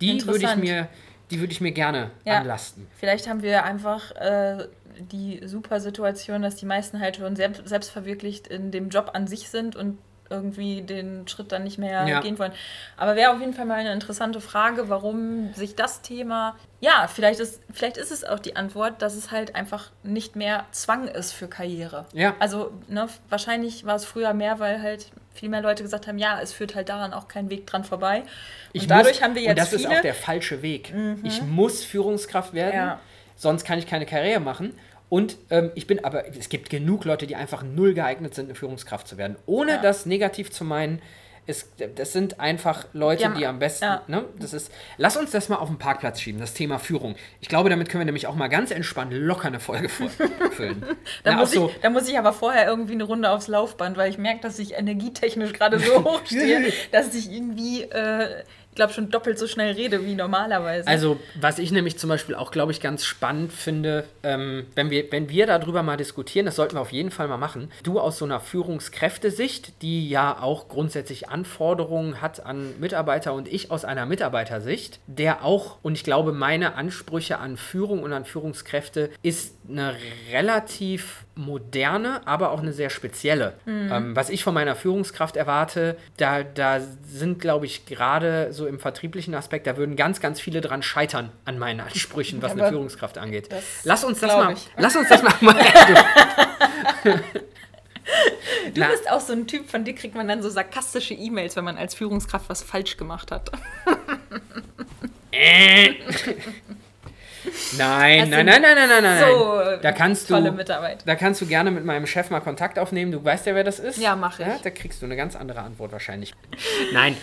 Die würde ich mir, die würde ich mir gerne ja. anlasten. Vielleicht haben wir einfach äh, die super Situation, dass die meisten halt schon selbst, selbstverwirklicht in dem Job an sich sind und irgendwie den Schritt dann nicht mehr ja. gehen wollen. Aber wäre auf jeden Fall mal eine interessante Frage, warum sich das Thema, ja, vielleicht ist, vielleicht ist es auch die Antwort, dass es halt einfach nicht mehr Zwang ist für Karriere. Ja. Also ne, wahrscheinlich war es früher mehr, weil halt viel mehr Leute gesagt haben, ja, es führt halt daran auch kein Weg dran vorbei. Und ich dadurch muss, haben wir jetzt. Und das viele, ist auch der falsche Weg. Mhm. Ich muss Führungskraft werden, ja. sonst kann ich keine Karriere machen. Und ähm, ich bin aber, es gibt genug Leute, die einfach null geeignet sind, eine Führungskraft zu werden. Ohne ja. das negativ zu meinen. Es, das sind einfach Leute, haben, die am besten. Ja. Ne, das ist, lass uns das mal auf den Parkplatz schieben, das Thema Führung. Ich glaube, damit können wir nämlich auch mal ganz entspannt locker eine Folge füllen. da, ja, muss so. ich, da muss ich aber vorher irgendwie eine Runde aufs Laufband, weil ich merke, dass ich energietechnisch gerade so hoch stehe, dass ich irgendwie. Äh, glaube schon doppelt so schnell rede wie normalerweise. Also, was ich nämlich zum Beispiel auch, glaube ich, ganz spannend finde, ähm, wenn, wir, wenn wir darüber mal diskutieren, das sollten wir auf jeden Fall mal machen, du aus so einer Führungskräftesicht, die ja auch grundsätzlich Anforderungen hat an Mitarbeiter und ich aus einer Mitarbeitersicht, der auch, und ich glaube, meine Ansprüche an Führung und an Führungskräfte ist eine relativ moderne, aber auch eine sehr spezielle. Mhm. Ähm, was ich von meiner Führungskraft erwarte, da, da sind, glaube ich, gerade so im vertrieblichen Aspekt, da würden ganz, ganz viele dran scheitern an meinen Ansprüchen, was aber eine Führungskraft angeht. Lass uns das mal. Ich. Lass uns das mal. du Na. bist auch so ein Typ, von dir kriegt man dann so sarkastische E-Mails, wenn man als Führungskraft was falsch gemacht hat. Äh. Nein, nein, nein, nein, nein, nein, nein. So da kannst tolle du, Mitarbeit. Da kannst du gerne mit meinem Chef mal Kontakt aufnehmen. Du weißt ja, wer das ist. Ja, mach ich. Ja, da kriegst du eine ganz andere Antwort wahrscheinlich. nein,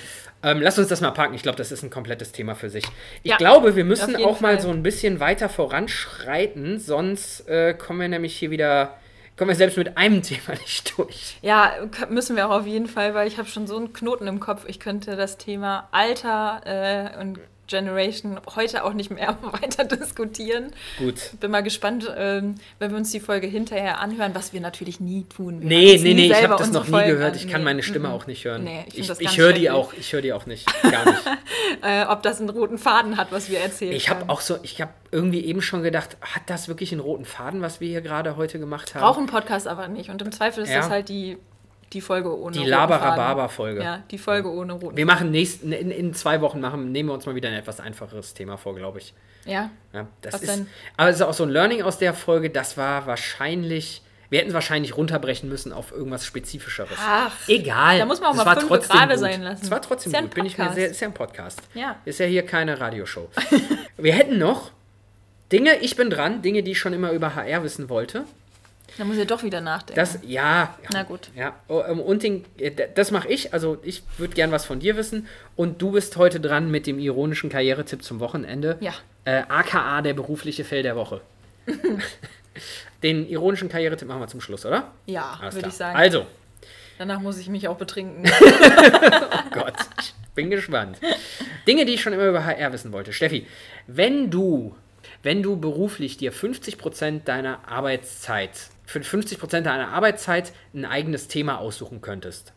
ähm, lass uns das mal packen. Ich glaube, das ist ein komplettes Thema für sich. Ich ja, glaube, wir müssen auch Fall. mal so ein bisschen weiter voranschreiten, sonst äh, kommen wir nämlich hier wieder kommen wir selbst mit einem Thema nicht durch. Ja, müssen wir auch auf jeden Fall, weil ich habe schon so einen Knoten im Kopf. Ich könnte das Thema Alter äh, und Generation heute auch nicht mehr weiter diskutieren. Gut. Bin mal gespannt, ähm, wenn wir uns die Folge hinterher anhören, was wir natürlich nie tun. Wir nee, nee, nee, ich habe das noch nie Folgen gehört. Ich kann meine Stimme mhm. auch nicht hören. Nee, ich ich, ich höre die auch, ich höre die auch nicht, gar nicht. äh, ob das einen roten Faden hat, was wir erzählen. Ich habe auch so, ich habe irgendwie eben schon gedacht, hat das wirklich einen roten Faden, was wir hier gerade heute gemacht haben? Brauchen Podcast aber nicht. Und im Zweifel ist ja. das halt die die Folge ohne Die Labarababa-Folge. Ja, die Folge ja. ohne roten Wir machen nächsten, in, in zwei Wochen machen, nehmen wir uns mal wieder ein etwas einfacheres Thema vor, glaube ich. Ja. ja das Was ist, denn? Aber es ist auch so ein Learning aus der Folge, das war wahrscheinlich. Wir hätten es wahrscheinlich runterbrechen müssen auf irgendwas Spezifischeres. Ach, egal. Da muss man auch mal fünf gerade sein lassen. Es war trotzdem ist gut. Bin ich mir sehr, ist ja ein Podcast. Ja. Ist ja hier keine Radioshow. wir hätten noch Dinge, ich bin dran, Dinge, die ich schon immer über HR wissen wollte. Da muss ich doch wieder nachdenken. Das, ja. Na gut. Ja. Oh, ähm, und den, äh, das mache ich. Also ich würde gern was von dir wissen. Und du bist heute dran mit dem ironischen Karrieretipp zum Wochenende. Ja. Äh, AKA der berufliche Fail der Woche. den ironischen Karrieretipp machen wir zum Schluss, oder? Ja, würde ich sagen. Also. Danach muss ich mich auch betrinken. oh Gott, ich bin gespannt. Dinge, die ich schon immer über HR wissen wollte. Steffi, wenn du, wenn du beruflich dir 50% deiner Arbeitszeit für 50 Prozent deiner Arbeitszeit ein eigenes Thema aussuchen könntest,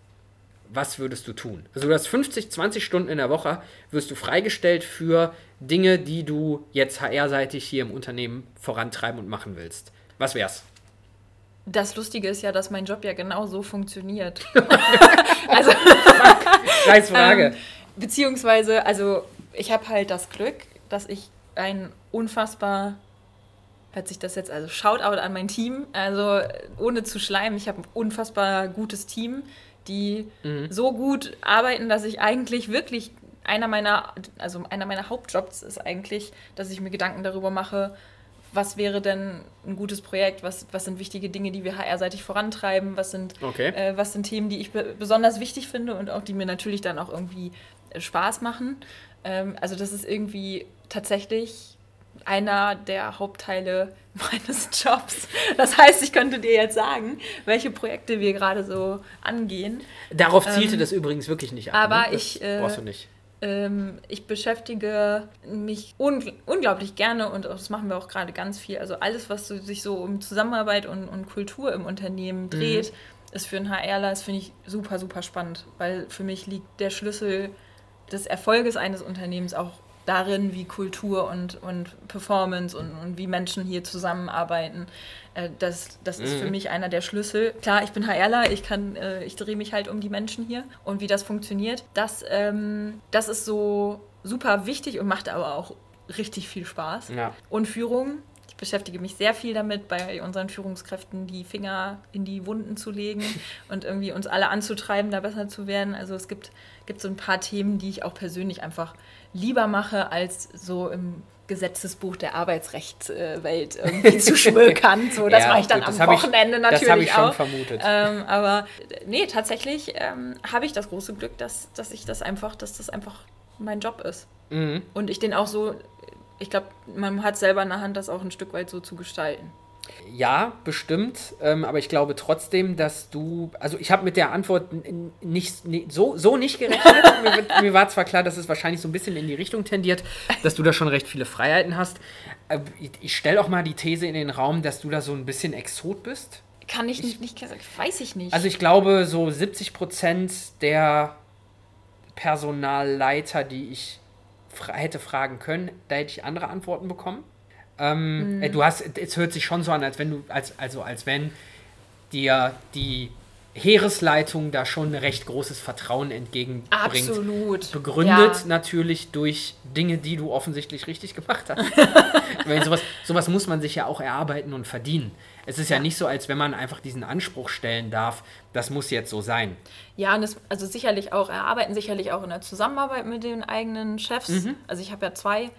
was würdest du tun? Also du hast 50, 20 Stunden in der Woche, wirst du freigestellt für Dinge, die du jetzt HR-seitig hier im Unternehmen vorantreiben und machen willst. Was wär's? Das Lustige ist ja, dass mein Job ja genau so funktioniert. also, Scheiß Frage. Ähm, beziehungsweise, also ich habe halt das Glück, dass ich ein unfassbar hört sich das jetzt, also Shoutout an mein Team, also ohne zu schleimen, ich habe ein unfassbar gutes Team, die mhm. so gut arbeiten, dass ich eigentlich wirklich einer meiner, also einer meiner Hauptjobs ist eigentlich, dass ich mir Gedanken darüber mache, was wäre denn ein gutes Projekt, was, was sind wichtige Dinge, die wir HR-seitig vorantreiben, was sind, okay. äh, was sind Themen, die ich be besonders wichtig finde und auch die mir natürlich dann auch irgendwie äh, Spaß machen. Ähm, also das ist irgendwie tatsächlich einer der Hauptteile meines Jobs. Das heißt, ich könnte dir jetzt sagen, welche Projekte wir gerade so angehen. Darauf zielte ähm, das übrigens wirklich nicht ab. Aber ne? ich. Äh, brauchst du nicht. Ähm, ich beschäftige mich ungl unglaublich gerne und das machen wir auch gerade ganz viel. Also alles, was so, sich so um Zusammenarbeit und, und Kultur im Unternehmen mhm. dreht, mhm. ist für einen HRler, das finde ich super, super spannend, weil für mich liegt der Schlüssel des Erfolges eines Unternehmens auch darin, wie Kultur und, und Performance und, und wie Menschen hier zusammenarbeiten. Äh, das das mhm. ist für mhm. mich einer der Schlüssel. Klar, ich bin HRler, ich kann, äh, ich drehe mich halt um die Menschen hier und wie das funktioniert. Das, ähm, das ist so super wichtig und macht aber auch richtig viel Spaß. Ja. Und Führung. Ich beschäftige mich sehr viel damit, bei unseren Führungskräften die Finger in die Wunden zu legen und irgendwie uns alle anzutreiben, da besser zu werden. Also es gibt, gibt so ein paar Themen, die ich auch persönlich einfach lieber mache, als so im Gesetzesbuch der Arbeitsrechtswelt irgendwie zu schmökern. So, das ja, mache ich dann am Wochenende ich, natürlich das ich schon auch. vermutet. Ähm, aber nee, tatsächlich ähm, habe ich das große Glück, dass, dass ich das einfach, dass das einfach mein Job ist. Mhm. Und ich den auch so, ich glaube, man hat selber in der Hand, das auch ein Stück weit so zu gestalten. Ja, bestimmt. Ähm, aber ich glaube trotzdem, dass du. Also, ich habe mit der Antwort nicht, nicht, so, so nicht gerechnet. mir, mir, war zwar klar, dass es wahrscheinlich so ein bisschen in die Richtung tendiert, dass du da schon recht viele Freiheiten hast. Äh, ich, ich stelle auch mal die These in den Raum, dass du da so ein bisschen Exot bist. Kann ich, ich nicht, nicht weiß ich nicht. Also, ich glaube, so 70 Prozent der Personalleiter, die ich hätte fragen können, da hätte ich andere Antworten bekommen. Ähm, mhm. Du hast, es hört sich schon so an, als wenn du, als, also als wenn dir die Heeresleitung da schon ein recht großes Vertrauen entgegenbringt. Absolut. Begründet ja. natürlich durch Dinge, die du offensichtlich richtig gemacht hast. Weil sowas, sowas muss man sich ja auch erarbeiten und verdienen. Es ist ja. nicht so, als wenn man einfach diesen Anspruch stellen darf, das muss jetzt so sein. Ja, und das, also sicherlich auch, erarbeiten sicherlich auch in der Zusammenarbeit mit den eigenen Chefs. Mhm. Also ich habe ja zwei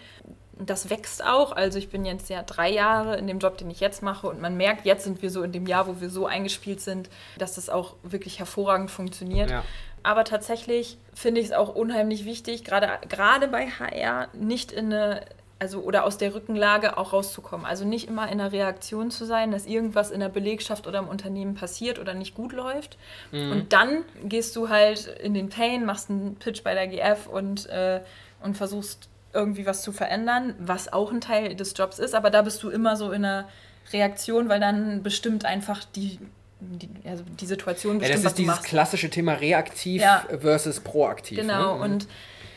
das wächst auch. Also ich bin jetzt ja drei Jahre in dem Job, den ich jetzt mache und man merkt, jetzt sind wir so in dem Jahr, wo wir so eingespielt sind, dass das auch wirklich hervorragend funktioniert. Ja. Aber tatsächlich finde ich es auch unheimlich wichtig, gerade, gerade bei HR nicht in eine also oder aus der Rückenlage auch rauszukommen. Also nicht immer in einer Reaktion zu sein, dass irgendwas in der Belegschaft oder im Unternehmen passiert oder nicht gut läuft. Mhm. Und dann gehst du halt in den Pain, machst einen Pitch bei der GF und, äh, und versuchst irgendwie was zu verändern, was auch ein Teil des Jobs ist, aber da bist du immer so in einer Reaktion, weil dann bestimmt einfach die, die, also die Situation bestimmt, ja, Das ist dieses machst. klassische Thema reaktiv ja. versus proaktiv. Genau, ne? und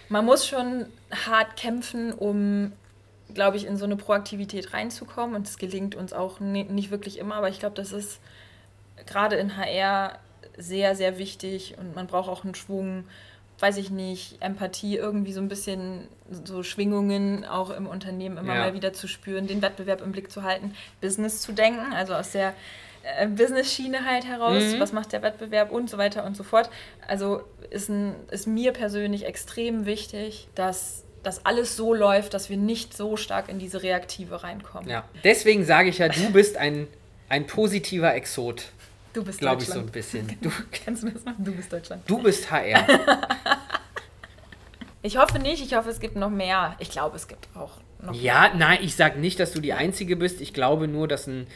man muss schon hart kämpfen, um, glaube ich, in so eine Proaktivität reinzukommen und das gelingt uns auch nicht wirklich immer, aber ich glaube, das ist gerade in HR sehr, sehr wichtig und man braucht auch einen Schwung weiß ich nicht, Empathie, irgendwie so ein bisschen so Schwingungen auch im Unternehmen immer ja. mal wieder zu spüren, den Wettbewerb im Blick zu halten, Business zu denken, also aus der äh, Business-Schiene halt heraus, mhm. was macht der Wettbewerb und so weiter und so fort. Also ist, ein, ist mir persönlich extrem wichtig, dass dass alles so läuft, dass wir nicht so stark in diese Reaktive reinkommen. Ja, deswegen sage ich ja, du bist ein, ein positiver Exot. Du bist Glaube ich so ein bisschen. Du, Kennst du das noch? Du bist Deutschland. Du bist HR. ich hoffe nicht. Ich hoffe, es gibt noch mehr. Ich glaube, es gibt auch noch Ja, mehr. nein, ich sage nicht, dass du die Einzige bist. Ich glaube nur, dass, ein,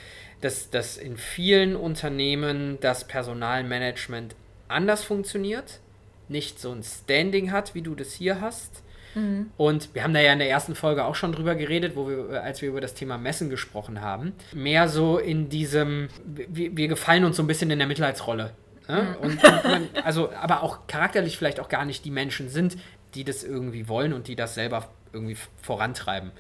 dass, dass in vielen Unternehmen das Personalmanagement anders funktioniert. Nicht so ein Standing hat, wie du das hier hast Mhm. Und wir haben da ja in der ersten Folge auch schon drüber geredet, wo wir, als wir über das Thema Messen gesprochen haben. Mehr so in diesem, wir, wir gefallen uns so ein bisschen in der Mitleidsrolle. Ja? Mhm. Und, und man, also, aber auch charakterlich vielleicht auch gar nicht die Menschen sind, die das irgendwie wollen und die das selber irgendwie vorantreiben.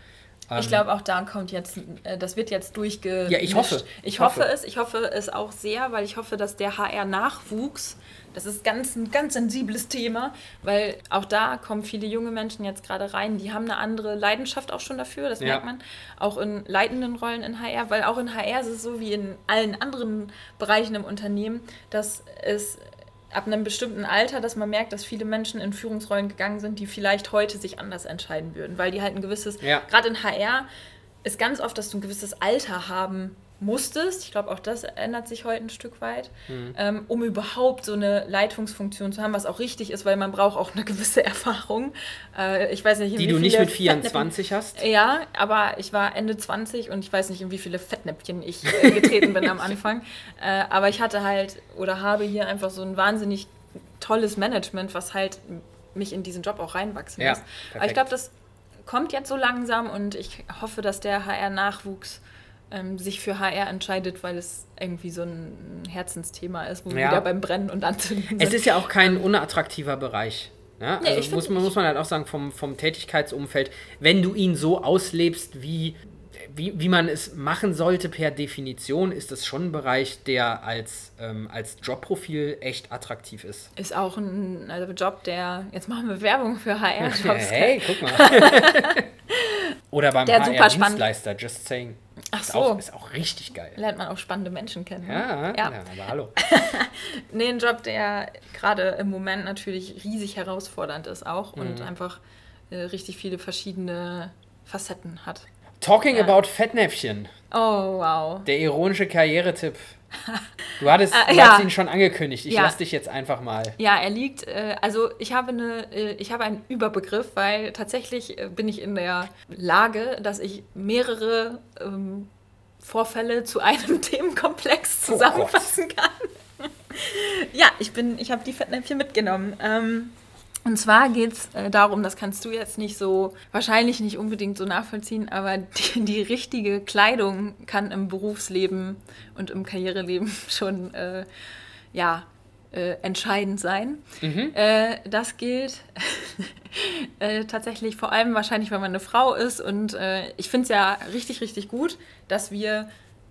Ich ähm, glaube, auch da kommt jetzt, äh, das wird jetzt durchgemischt. Ja, ich hoffe. Ich hoffe, hoffe es. Ich hoffe es auch sehr, weil ich hoffe, dass der HR-Nachwuchs, das ist ganz, ein ganz sensibles Thema, weil auch da kommen viele junge Menschen jetzt gerade rein, die haben eine andere Leidenschaft auch schon dafür, das ja. merkt man. Auch in leitenden Rollen in HR, weil auch in HR ist es so wie in allen anderen Bereichen im Unternehmen, dass es ab einem bestimmten Alter, dass man merkt, dass viele Menschen in Führungsrollen gegangen sind, die vielleicht heute sich anders entscheiden würden, weil die halt ein gewisses, ja. gerade in HR ist ganz oft, dass du ein gewisses Alter haben musstest, ich glaube auch das ändert sich heute ein Stück weit, mhm. ähm, um überhaupt so eine Leitungsfunktion zu haben, was auch richtig ist, weil man braucht auch eine gewisse Erfahrung. Äh, ich weiß nicht, die du nicht mit 24 hast? Ja, aber ich war Ende 20 und ich weiß nicht, in wie viele Fettnäpfchen ich äh, getreten bin am Anfang. Äh, aber ich hatte halt oder habe hier einfach so ein wahnsinnig tolles Management, was halt mich in diesen Job auch reinwachsen lässt. Ja, aber ich glaube, das kommt jetzt so langsam und ich hoffe, dass der HR-Nachwuchs ähm, sich für HR entscheidet, weil es irgendwie so ein Herzensthema ist, wo ja. wir wieder beim Brennen und Anzünden sind. Es ist ja auch kein unattraktiver Bereich. Ja? Nee, also muss, man, muss man halt auch sagen, vom, vom Tätigkeitsumfeld, wenn du ihn so auslebst, wie, wie, wie man es machen sollte per Definition, ist das schon ein Bereich, der als, ähm, als Jobprofil echt attraktiv ist. Ist auch ein also Job, der, jetzt machen wir Werbung für HR-Jobs. hey, guck mal. Oder beim HR-Dienstleister, just saying. Ach so. Auch, ist auch richtig geil. Lernt man auch spannende Menschen kennen. Ne? Ja, ja, ja, aber hallo. nee, ein Job, der gerade im Moment natürlich riesig herausfordernd ist auch mhm. und einfach äh, richtig viele verschiedene Facetten hat. Talking ja. about Fettnäpfchen. Oh, wow. Der ironische Karrieretipp Du hattest, äh, du ja. hast ihn schon angekündigt. Ich ja. lasse dich jetzt einfach mal. Ja, er liegt, äh, also ich habe, eine, äh, ich habe einen Überbegriff, weil tatsächlich äh, bin ich in der Lage, dass ich mehrere ähm, Vorfälle zu einem Themenkomplex oh zusammenfassen oh kann. ja, ich ich habe die Fettnäpfchen mitgenommen. Ähm, und zwar geht es äh, darum, das kannst du jetzt nicht so, wahrscheinlich nicht unbedingt so nachvollziehen, aber die, die richtige Kleidung kann im Berufsleben und im Karriereleben schon, äh, ja, äh, entscheidend sein. Mhm. Äh, das gilt äh, tatsächlich vor allem wahrscheinlich, wenn man eine Frau ist. Und ich finde es ja richtig, richtig gut, dass wir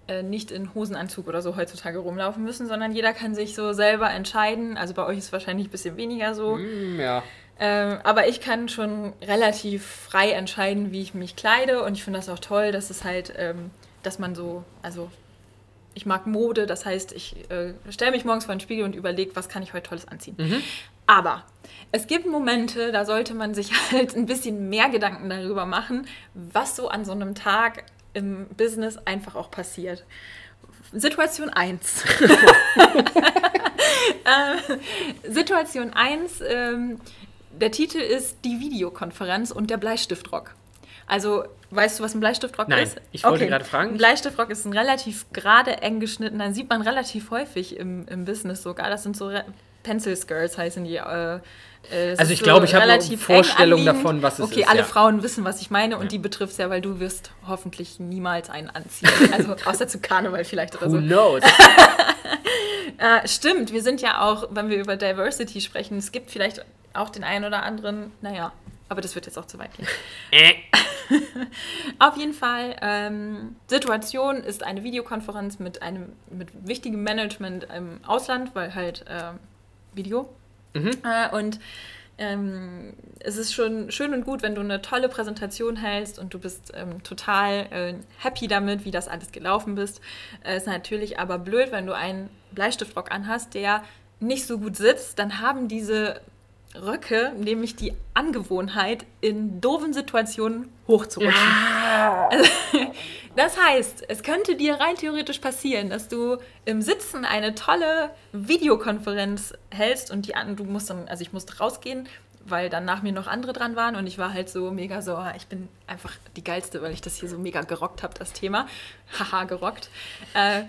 äh, nicht in Hosenanzug oder so heutzutage rumlaufen müssen, sondern jeder kann sich so selber entscheiden. Also bei euch ist es wahrscheinlich ein bisschen weniger so. Mm, ja. Ähm, aber ich kann schon relativ frei entscheiden, wie ich mich kleide. Und ich finde das auch toll, dass es halt, ähm, dass man so, also ich mag Mode, das heißt, ich äh, stelle mich morgens vor den Spiegel und überlege, was kann ich heute Tolles anziehen. Mhm. Aber es gibt Momente, da sollte man sich halt ein bisschen mehr Gedanken darüber machen, was so an so einem Tag im Business einfach auch passiert. Situation 1. äh, Situation 1, ähm, der Titel ist Die Videokonferenz und der Bleistiftrock. Also, weißt du, was ein Bleistiftrock Nein, ist? Ich wollte okay. gerade fragen. Ein Bleistiftrock ist ein relativ gerade eng geschnittener, sieht man relativ häufig im, im Business sogar. Das sind so Pencil Skirts heißen die. Äh, äh, also ich so glaube, ich habe eine Vorstellung davon, was es okay, ist. Okay, alle ja. Frauen wissen, was ich meine und ja. die betrifft es ja, weil du wirst hoffentlich niemals einen anziehen. Also außer zu Karneval vielleicht oder Who so. knows? äh, stimmt, wir sind ja auch, wenn wir über Diversity sprechen, es gibt vielleicht auch den einen oder anderen, naja, aber das wird jetzt auch zu weit gehen. Äh. Auf jeden Fall, ähm, Situation ist eine Videokonferenz mit einem mit wichtigem Management im Ausland, weil halt äh, Video. Mhm. Äh, und ähm, es ist schon schön und gut, wenn du eine tolle Präsentation hältst und du bist ähm, total äh, happy damit, wie das alles gelaufen ist. Es äh, ist natürlich aber blöd, wenn du einen Bleistiftrock anhast, der nicht so gut sitzt, dann haben diese Röcke nämlich die Angewohnheit, in doofen Situationen hochzurutschen. Ja. Das heißt, es könnte dir rein theoretisch passieren, dass du im Sitzen eine tolle Videokonferenz hältst und die du musst dann, also ich musste rausgehen, weil dann nach mir noch andere dran waren und ich war halt so mega so, ich bin einfach die geilste, weil ich das hier so mega gerockt habe, das Thema. Haha, gerockt. Äh,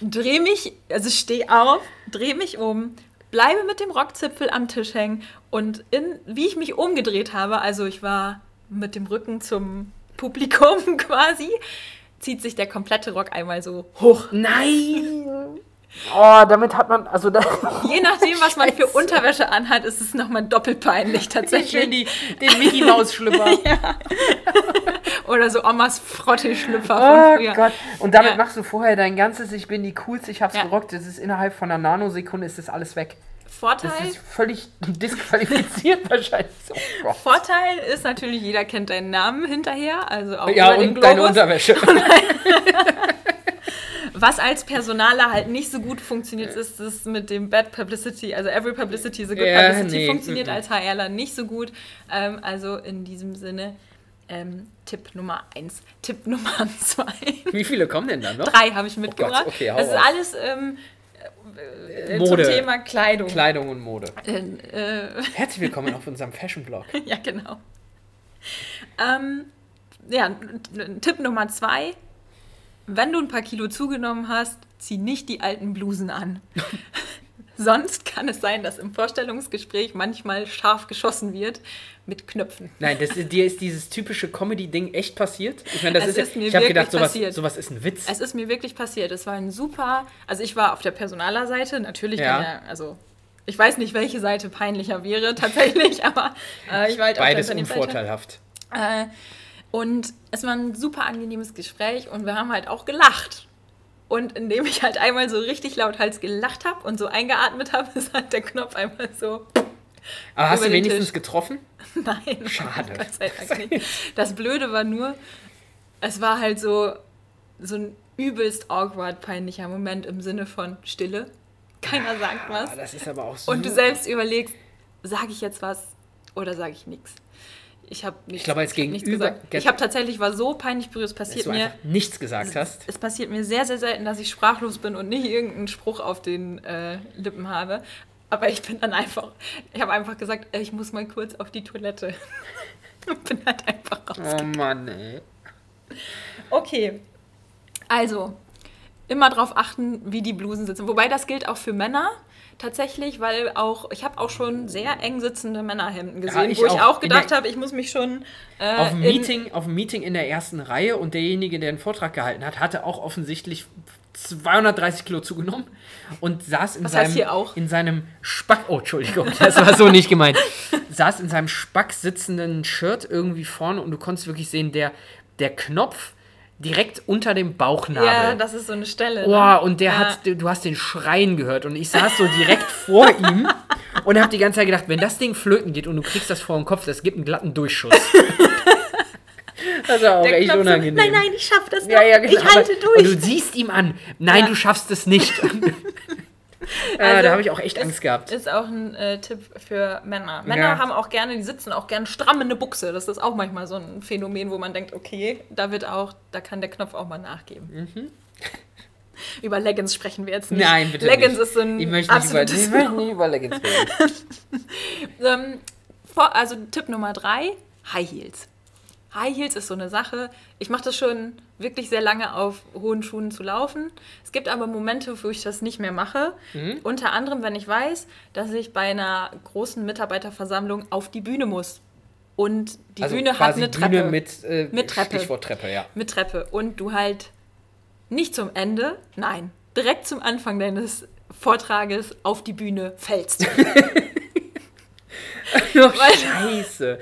dreh mich, also steh auf, dreh mich um, bleibe mit dem Rockzipfel am Tisch hängen und in, wie ich mich umgedreht habe, also ich war mit dem Rücken zum Publikum quasi, zieht sich der komplette Rock einmal so hoch. Nein! Oh, damit hat man, also da Je nachdem, was man für Unterwäsche anhat, ist es nochmal doppelt peinlich tatsächlich. die, den Mickey Maus Schlüpper. ja. Oder so Omas Frotte-Schlüpfer Oh von früher. Gott. Und damit Ja. machst du vorher dein ganzes, ich bin die coolste, ich hab's Ja. gerockt. Es ist innerhalb von einer Nanosekunde ist das alles weg. Das Vorteil, ist völlig disqualifiziert wahrscheinlich. Oh. Vorteil ist natürlich, jeder kennt deinen Namen hinterher, also auch Ja, über den und deine Globus. Unterwäsche. Was als Personaler halt nicht so gut funktioniert, ist es mit dem Bad Publicity. Also every publicity is a good Ja, publicity nee, funktioniert als HRler nicht so gut. Ähm, also in diesem Sinne ähm, Tipp Nummer eins. Tipp Nummer zwei. Wie viele kommen denn da noch? Drei habe ich mitgebracht. okay, hau das ist alles ähm, äh, Mode. zum Thema Kleidung. Kleidung und Mode. Äh, äh, Herzlich willkommen auf unserem Fashion-Blog. ja, genau. Ähm, ja, Tipp Nummer zwei. Wenn du ein paar Kilo zugenommen hast, zieh nicht die alten Blusen an. Sonst kann es sein, dass im Vorstellungsgespräch manchmal scharf geschossen wird mit Knöpfen. Nein, das, dir ist dieses typische Comedy-Ding echt passiert. Ich meine, das Es ist, ist mir ich habe wirklich gedacht, sowas, passiert. sowas ist ein Witz. Es ist mir wirklich passiert. Es war ein super. Also ich war auf der Personalerseite. Natürlich Ja. ja, also ich weiß nicht, welche Seite peinlicher wäre tatsächlich, aber äh, ich war halt Beides auf der unvorteilhaft. Äh, und es war ein super angenehmes Gespräch und wir haben halt auch gelacht. Und indem ich halt einmal so richtig lauthals gelacht habe und so eingeatmet habe, ist halt der Knopf einmal so. Aber hast du wenigstens Tisch. getroffen? Nein, Schade. Gott sei Dank nicht. Das Blöde war nur, es war halt so, so ein übelst awkward, peinlicher Moment im Sinne von Stille. Keiner sagt was. Das ist aber auch so. Und du selbst überlegst, sage ich jetzt was oder sage ich nichts? Ich habe nichts, glaube, als ich nichts Gegenüber- gesagt. Ich habe tatsächlich, war so peinlich berührt, es dass passiert du mir. nichts gesagt hast. Es passiert mir sehr, sehr selten, dass ich sprachlos bin und nicht irgendeinen Spruch auf den äh, Lippen habe. Aber ich bin dann einfach, ich habe einfach gesagt, äh, ich muss mal kurz auf die Toilette. und bin halt einfach raus. Oh Mann, ey. Okay, also immer darauf achten, wie die Blusen sitzen. Wobei das gilt auch für Männer tatsächlich, weil auch ich habe auch schon sehr eng sitzende Männerhemden gesehen, ich wo ich auch. auch In gedacht habe, ich muss mich schon äh, Auf dem, in- Meeting, auf dem Meeting in der ersten Reihe und derjenige, der den Vortrag gehalten hat, hatte auch offensichtlich 230 Kilo zugenommen und saß in Was seinem, hier auch? in seinem Spack, oh Entschuldigung, das war so nicht gemeint, saß in seinem Spack sitzenden Shirt irgendwie vorne und du konntest wirklich sehen, der, der Knopf direkt unter dem Bauchnabel. Ja, das ist so eine Stelle. Oh, ne? und der Ja. hat, du hast den Schreien gehört und ich saß so direkt vor ihm und hab die ganze Zeit gedacht, wenn das Ding flöten geht und du kriegst das vor den Kopf, das gibt einen glatten Durchschuss. Das war auch Der echt Knopf so, unangenehm. nein, nein, ich schaff das noch. Ja, ja, genau. Ich halte Aber- Und durch. du siehst ihm an, nein, Ja. du schaffst es nicht. ja, Also, da habe ich auch echt ist- Angst gehabt. Ist auch ein äh, Tipp für Männer. Männer Ja. haben auch gerne, die sitzen auch gerne stramm in eine Buchse. Das ist auch manchmal so ein Phänomen, wo man denkt, okay, da wird auch, da kann der Knopf auch mal nachgeben. Über Leggings sprechen wir jetzt nicht. Mhm. Nein, bitte Leggings nicht. ist so ein Ich möchte nicht über, ich möchte nicht über Leggings reden. ähm, also Tipp Nummer drei, High Heels. High Heels ist so eine Sache. Ich mache das schon wirklich sehr lange auf hohen Schuhen zu laufen. Es gibt aber Momente, wo ich das nicht mehr mache. Mhm. Unter anderem, wenn ich weiß, dass ich bei einer großen Mitarbeiterversammlung auf die Bühne muss. Und die also Bühne hat eine Treppe. Bühne mit, äh, Mit Treppe. Stichwort Treppe, ja. mit Treppe. Und du halt nicht zum Ende, nein, direkt zum Anfang deines Vortrages auf die Bühne fällst. Weil- Scheiße.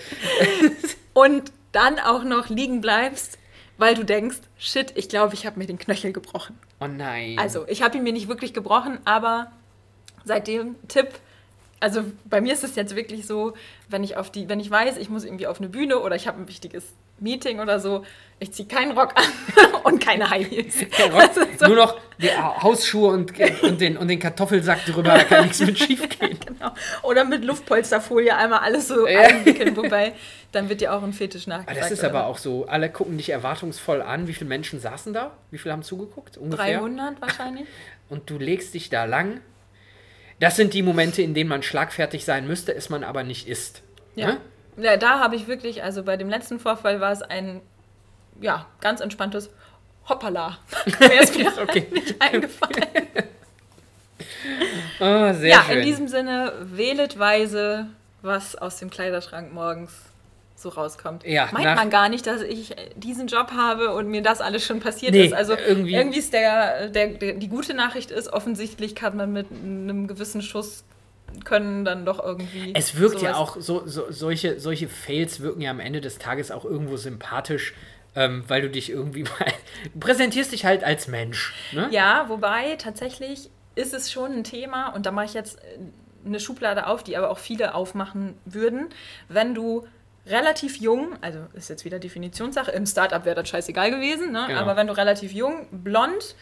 und dann auch noch liegen bleibst, weil du denkst, shit, ich glaube, ich habe mir den Knöchel gebrochen. Oh nein. Also, ich habe ihn mir nicht wirklich gebrochen, aber seitdem Tipp, also bei mir ist es jetzt wirklich so, wenn ich auf die, wenn ich weiß, ich muss irgendwie auf eine Bühne oder ich habe ein wichtiges Meeting oder so, ich ziehe keinen Rock an und keine High Heels. So- Nur noch die Hausschuhe und, und, den, und den Kartoffelsack drüber, da kann nichts mit schief gehen. Genau. Oder mit Luftpolsterfolie einmal alles so Ja. einwickeln, wobei dann wird dir auch ein Fetisch Aber nachgesagt. das ist oder? aber auch so, alle gucken dich erwartungsvoll an. Wie viele Menschen saßen da? Wie viele haben zugeguckt? Ungefähr. 300 wahrscheinlich. Und du legst dich da lang. Das sind die Momente, in denen man schlagfertig sein müsste, es man aber nicht ist. Ja. Ne? ja, da habe ich wirklich, also bei dem letzten Vorfall war es ein, ja, ganz entspanntes Hoppala. Mir ist mir Okay. nicht eingefallen. Oh, sehr ja, schön. in diesem Sinne, wählet weise, was aus dem Kleiderschrank morgens so rauskommt. Ja, Meint man gar nicht, dass ich diesen Job habe und mir das alles schon passiert Nee, ist. Also irgendwie- irgendwie, ist der, der, der, die gute Nachricht ist, offensichtlich kann man mit einem gewissen Schuss können dann doch irgendwie. Es wirkt ja auch, so, so, solche, solche Fails wirken ja am Ende des Tages auch irgendwo sympathisch, ähm, weil du dich irgendwie mal. Präsentierst dich halt als Mensch. Ne? Ja, wobei tatsächlich ist es schon ein Thema und da mache ich jetzt äh, eine Schublade auf, die aber auch viele aufmachen würden. Wenn du relativ jung, also ist jetzt wieder Definitionssache, im Startup wäre das scheißegal gewesen, ne? Genau. aber wenn du relativ jung, blond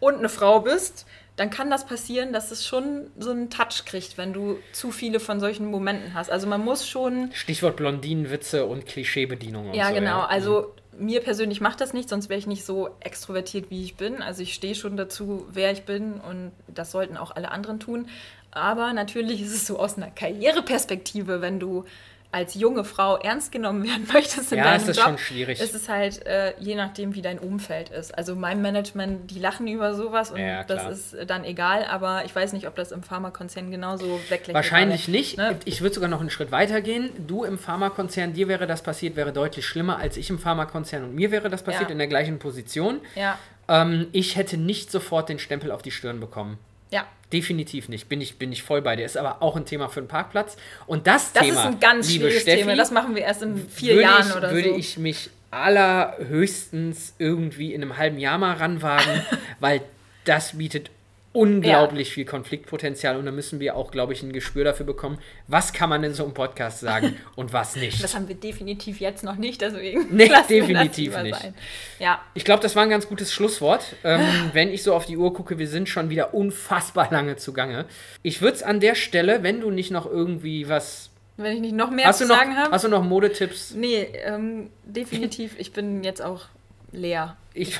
und eine Frau bist, dann kann das passieren, dass es schon so einen Touch kriegt, wenn du zu viele von solchen Momenten hast. Also man muss schon Stichwort Blondinenwitze und Klischeebedienung und ja, so. genau. Ja. Also mir persönlich macht das nicht, sonst wäre ich nicht so extrovertiert, wie ich bin. Also ich stehe schon dazu, wer ich bin und das sollten auch alle anderen tun. Aber natürlich ist es so aus einer Karriereperspektive, wenn du als junge Frau ernst genommen werden möchtest in Ja, deinem es ist Job, schon schwierig. ist es halt äh, je nachdem, wie dein Umfeld ist. Also mein Management, die lachen über sowas und Ja, das ist dann egal, aber ich weiß nicht, ob das im Pharmakonzern genauso weglächelt. Wahrscheinlich nicht. Ne? Ich würde sogar noch einen Schritt weiter gehen. Du im Pharmakonzern, dir wäre das passiert, wäre deutlich schlimmer als ich im Pharmakonzern und mir wäre das passiert Ja. in der gleichen Position. Ja, Ähm, ich hätte nicht sofort den Stempel auf die Stirn bekommen. Ja. Definitiv nicht. Bin ich, bin ich voll bei dir. Ist aber auch ein Thema für einen Parkplatz. Und das, Das Thema, ist ein ganz liebe schwieriges Steffi, Thema. Das machen wir erst in vier würde Jahren ich, oder würde so. ich mich allerhöchstens irgendwie in einem halben Jahr mal ranwagen, weil das bietet unglaublich viel Konfliktpotenzial und da müssen wir auch, glaube ich, ein Gespür dafür bekommen, was kann man in so einem Podcast sagen und was nicht. Das haben wir definitiv jetzt noch nicht, deswegen Nee, definitiv nicht. sein. Ja, Ich glaube, das war ein ganz gutes Schlusswort. Ähm, wenn ich so auf die Uhr gucke, wir sind schon wieder unfassbar lange zugange. Ich würde es an der Stelle, wenn du nicht noch irgendwie was. wenn ich nicht noch mehr Hast zu noch, sagen habe. hast du noch Modetipps? Nee, ähm, definitiv. Ich bin jetzt auch leer. Ich,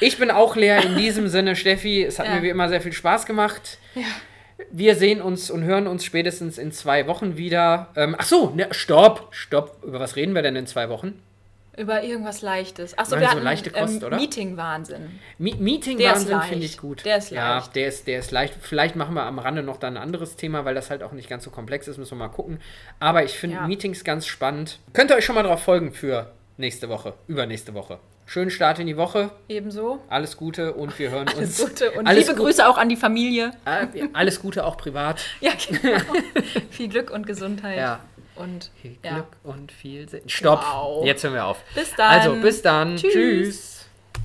ich bin auch leer in diesem Sinne, Steffi. Es hat Ja. mir wie immer sehr viel Spaß gemacht. Ja. Wir sehen uns und hören uns spätestens in zwei Wochen wieder. Ähm, ach so, ne, stopp, stopp. Über was reden wir denn in zwei Wochen? Über irgendwas Leichtes. Achso, wir so hatten leichte Kost, ähm, oder? Meeting-Wahnsinn. Mi Meeting-Wahnsinn finde ich gut. Der ist Ja, leicht. der ist, der ist leicht. Vielleicht machen wir am Rande noch dann ein anderes Thema, weil das halt auch nicht ganz so komplex ist, müssen wir mal gucken. Aber ich finde Ja. Meetings ganz spannend. Könnt ihr euch schon mal drauf folgen für nächste Woche, übernächste Woche. Schönen Start in die Woche, Ebenso. alles Gute und wir hören Alles uns. Gute und alles liebe Gu- Grüße auch an die Familie. Äh, alles Gute auch privat. Ja, genau. Viel Glück und Gesundheit. Ja. Und Viel ja. Glück und viel Sinn. Stopp. Wow. Jetzt hören wir auf. Bis dann. Also bis dann. Tschüss. Tschüss.